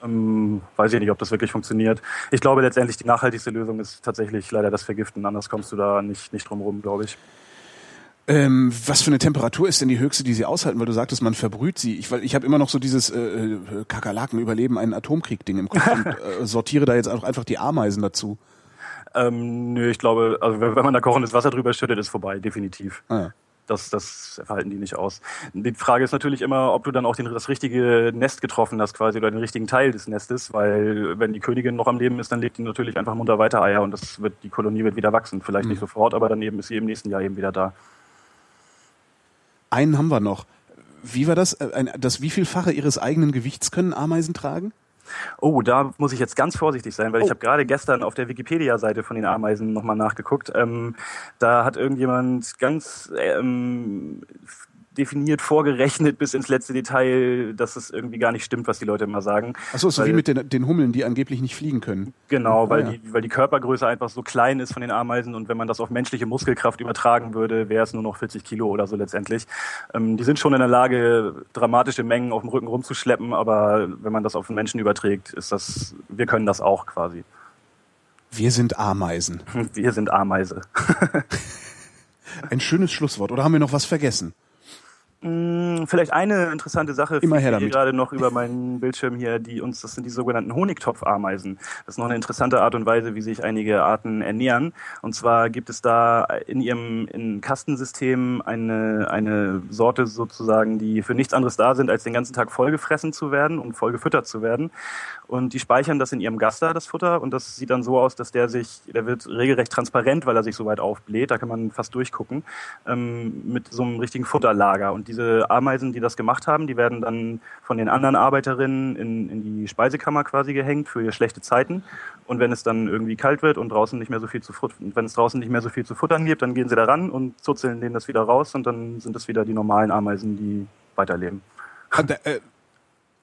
Ähm, weiß ich nicht, ob das wirklich funktioniert. Ich glaube letztendlich, die nachhaltigste Lösung ist tatsächlich leider das Vergiften. Anders kommst du da nicht, nicht drum rum, glaube ich. Ähm, was für eine Temperatur ist denn die höchste, die sie aushalten? Weil du sagtest, man verbrüht sie. Ich, weil ich habe immer noch so dieses äh, äh, Kakerlaken überleben einen Atomkrieg-Ding im Kopf und äh, sortiere da jetzt auch einfach die Ameisen dazu. Ähm, nö, ich glaube, also wenn man da kochendes Wasser drüber schüttet, ist vorbei, definitiv. Ah, ja. Das, das verhalten die nicht aus. Die Frage ist natürlich immer, ob du dann auch den, das richtige Nest getroffen hast, quasi, oder den richtigen Teil des Nestes, weil wenn die Königin noch am Leben ist, dann legt die natürlich einfach munter weiter Eier und das wird, die Kolonie wird wieder wachsen. Vielleicht nicht sofort, aber daneben ist sie im nächsten Jahr eben wieder da. Einen haben wir noch. Wie war das? Äh, Ein, das wievielfache ihres eigenen Gewichts können Ameisen tragen? Oh, da muss ich jetzt ganz vorsichtig sein, weil Oh. ich habe gerade gestern auf der Wikipedia-Seite von den Ameisen nochmal nachgeguckt. Ähm, da hat irgendjemand ganz ähm, definiert vorgerechnet bis ins letzte Detail, dass es irgendwie gar nicht stimmt, was die Leute immer sagen. Achso, so Weil- wie mit den, den Hummeln, die angeblich nicht fliegen können. Genau, weil, Ah, ja. die, weil die Körpergröße einfach so klein ist von den Ameisen und wenn man das auf menschliche Muskelkraft übertragen würde, wäre es nur noch 40 Kilo oder so letztendlich. Ähm, die sind schon in der Lage, dramatische Mengen auf dem Rücken rumzuschleppen, aber wenn man das auf den Menschen überträgt, ist das, wir können das auch quasi. Wir sind Ameisen. Wir sind Ameise. Ein schönes Schlusswort. Oder haben wir noch was vergessen? Hm, Vielleicht eine interessante Sache Immer her damit. gerade noch über meinen Bildschirm hier, die uns, das sind die sogenannten Honigtopfameisen. Das ist noch eine interessante Art und Weise, wie sich einige Arten ernähren. Und zwar gibt es da in ihrem in Kastensystem eine, eine Sorte sozusagen, die für nichts anderes da sind, als den ganzen Tag vollgefressen zu werden und voll gefüttert zu werden. Und die speichern das in ihrem Gaster, das Futter, und das sieht dann so aus, dass der sich, der wird regelrecht transparent, weil er sich so weit aufbläht, da kann man fast durchgucken, ähm, mit so einem richtigen Futterlager. Und diese Ameisen, die das gemacht haben, die werden dann von den anderen Arbeiterinnen in, in die Speisekammer quasi gehängt für schlechte Zeiten. Und wenn es dann irgendwie kalt wird und draußen nicht mehr so viel zu wenn es draußen nicht mehr so viel zu futtern gibt, dann gehen sie da ran und zuzeln denen das wieder raus und dann sind es wieder die normalen Ameisen, die weiterleben. Da, äh,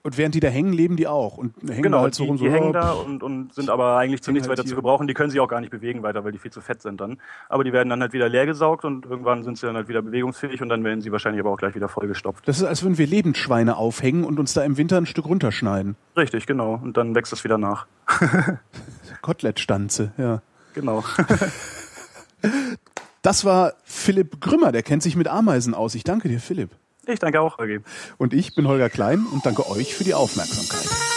und während die da hängen, leben die auch. Und hängen Genau, da halt so die, rum so. die hängen oh, da und, und sind aber eigentlich zu hängen nichts halt weiter zu hier. gebrauchen. Die können sich auch gar nicht bewegen weiter, weil die viel zu fett sind dann. Aber die werden dann halt wieder leer gesaugt und irgendwann sind sie dann halt wieder bewegungsfähig und dann werden sie wahrscheinlich aber auch gleich wieder vollgestopft. Das ist, als würden wir Lebendschweine aufhängen und uns da im Winter ein Stück runterschneiden. Richtig, genau. Und dann wächst es wieder nach. Kotelettstanze, ja. Genau. Das war Philipp Grümmer, der kennt sich mit Ameisen aus. Ich danke dir, Philipp. Ich danke auch, Holgi. Und ich bin Holger Klein und danke euch für die Aufmerksamkeit.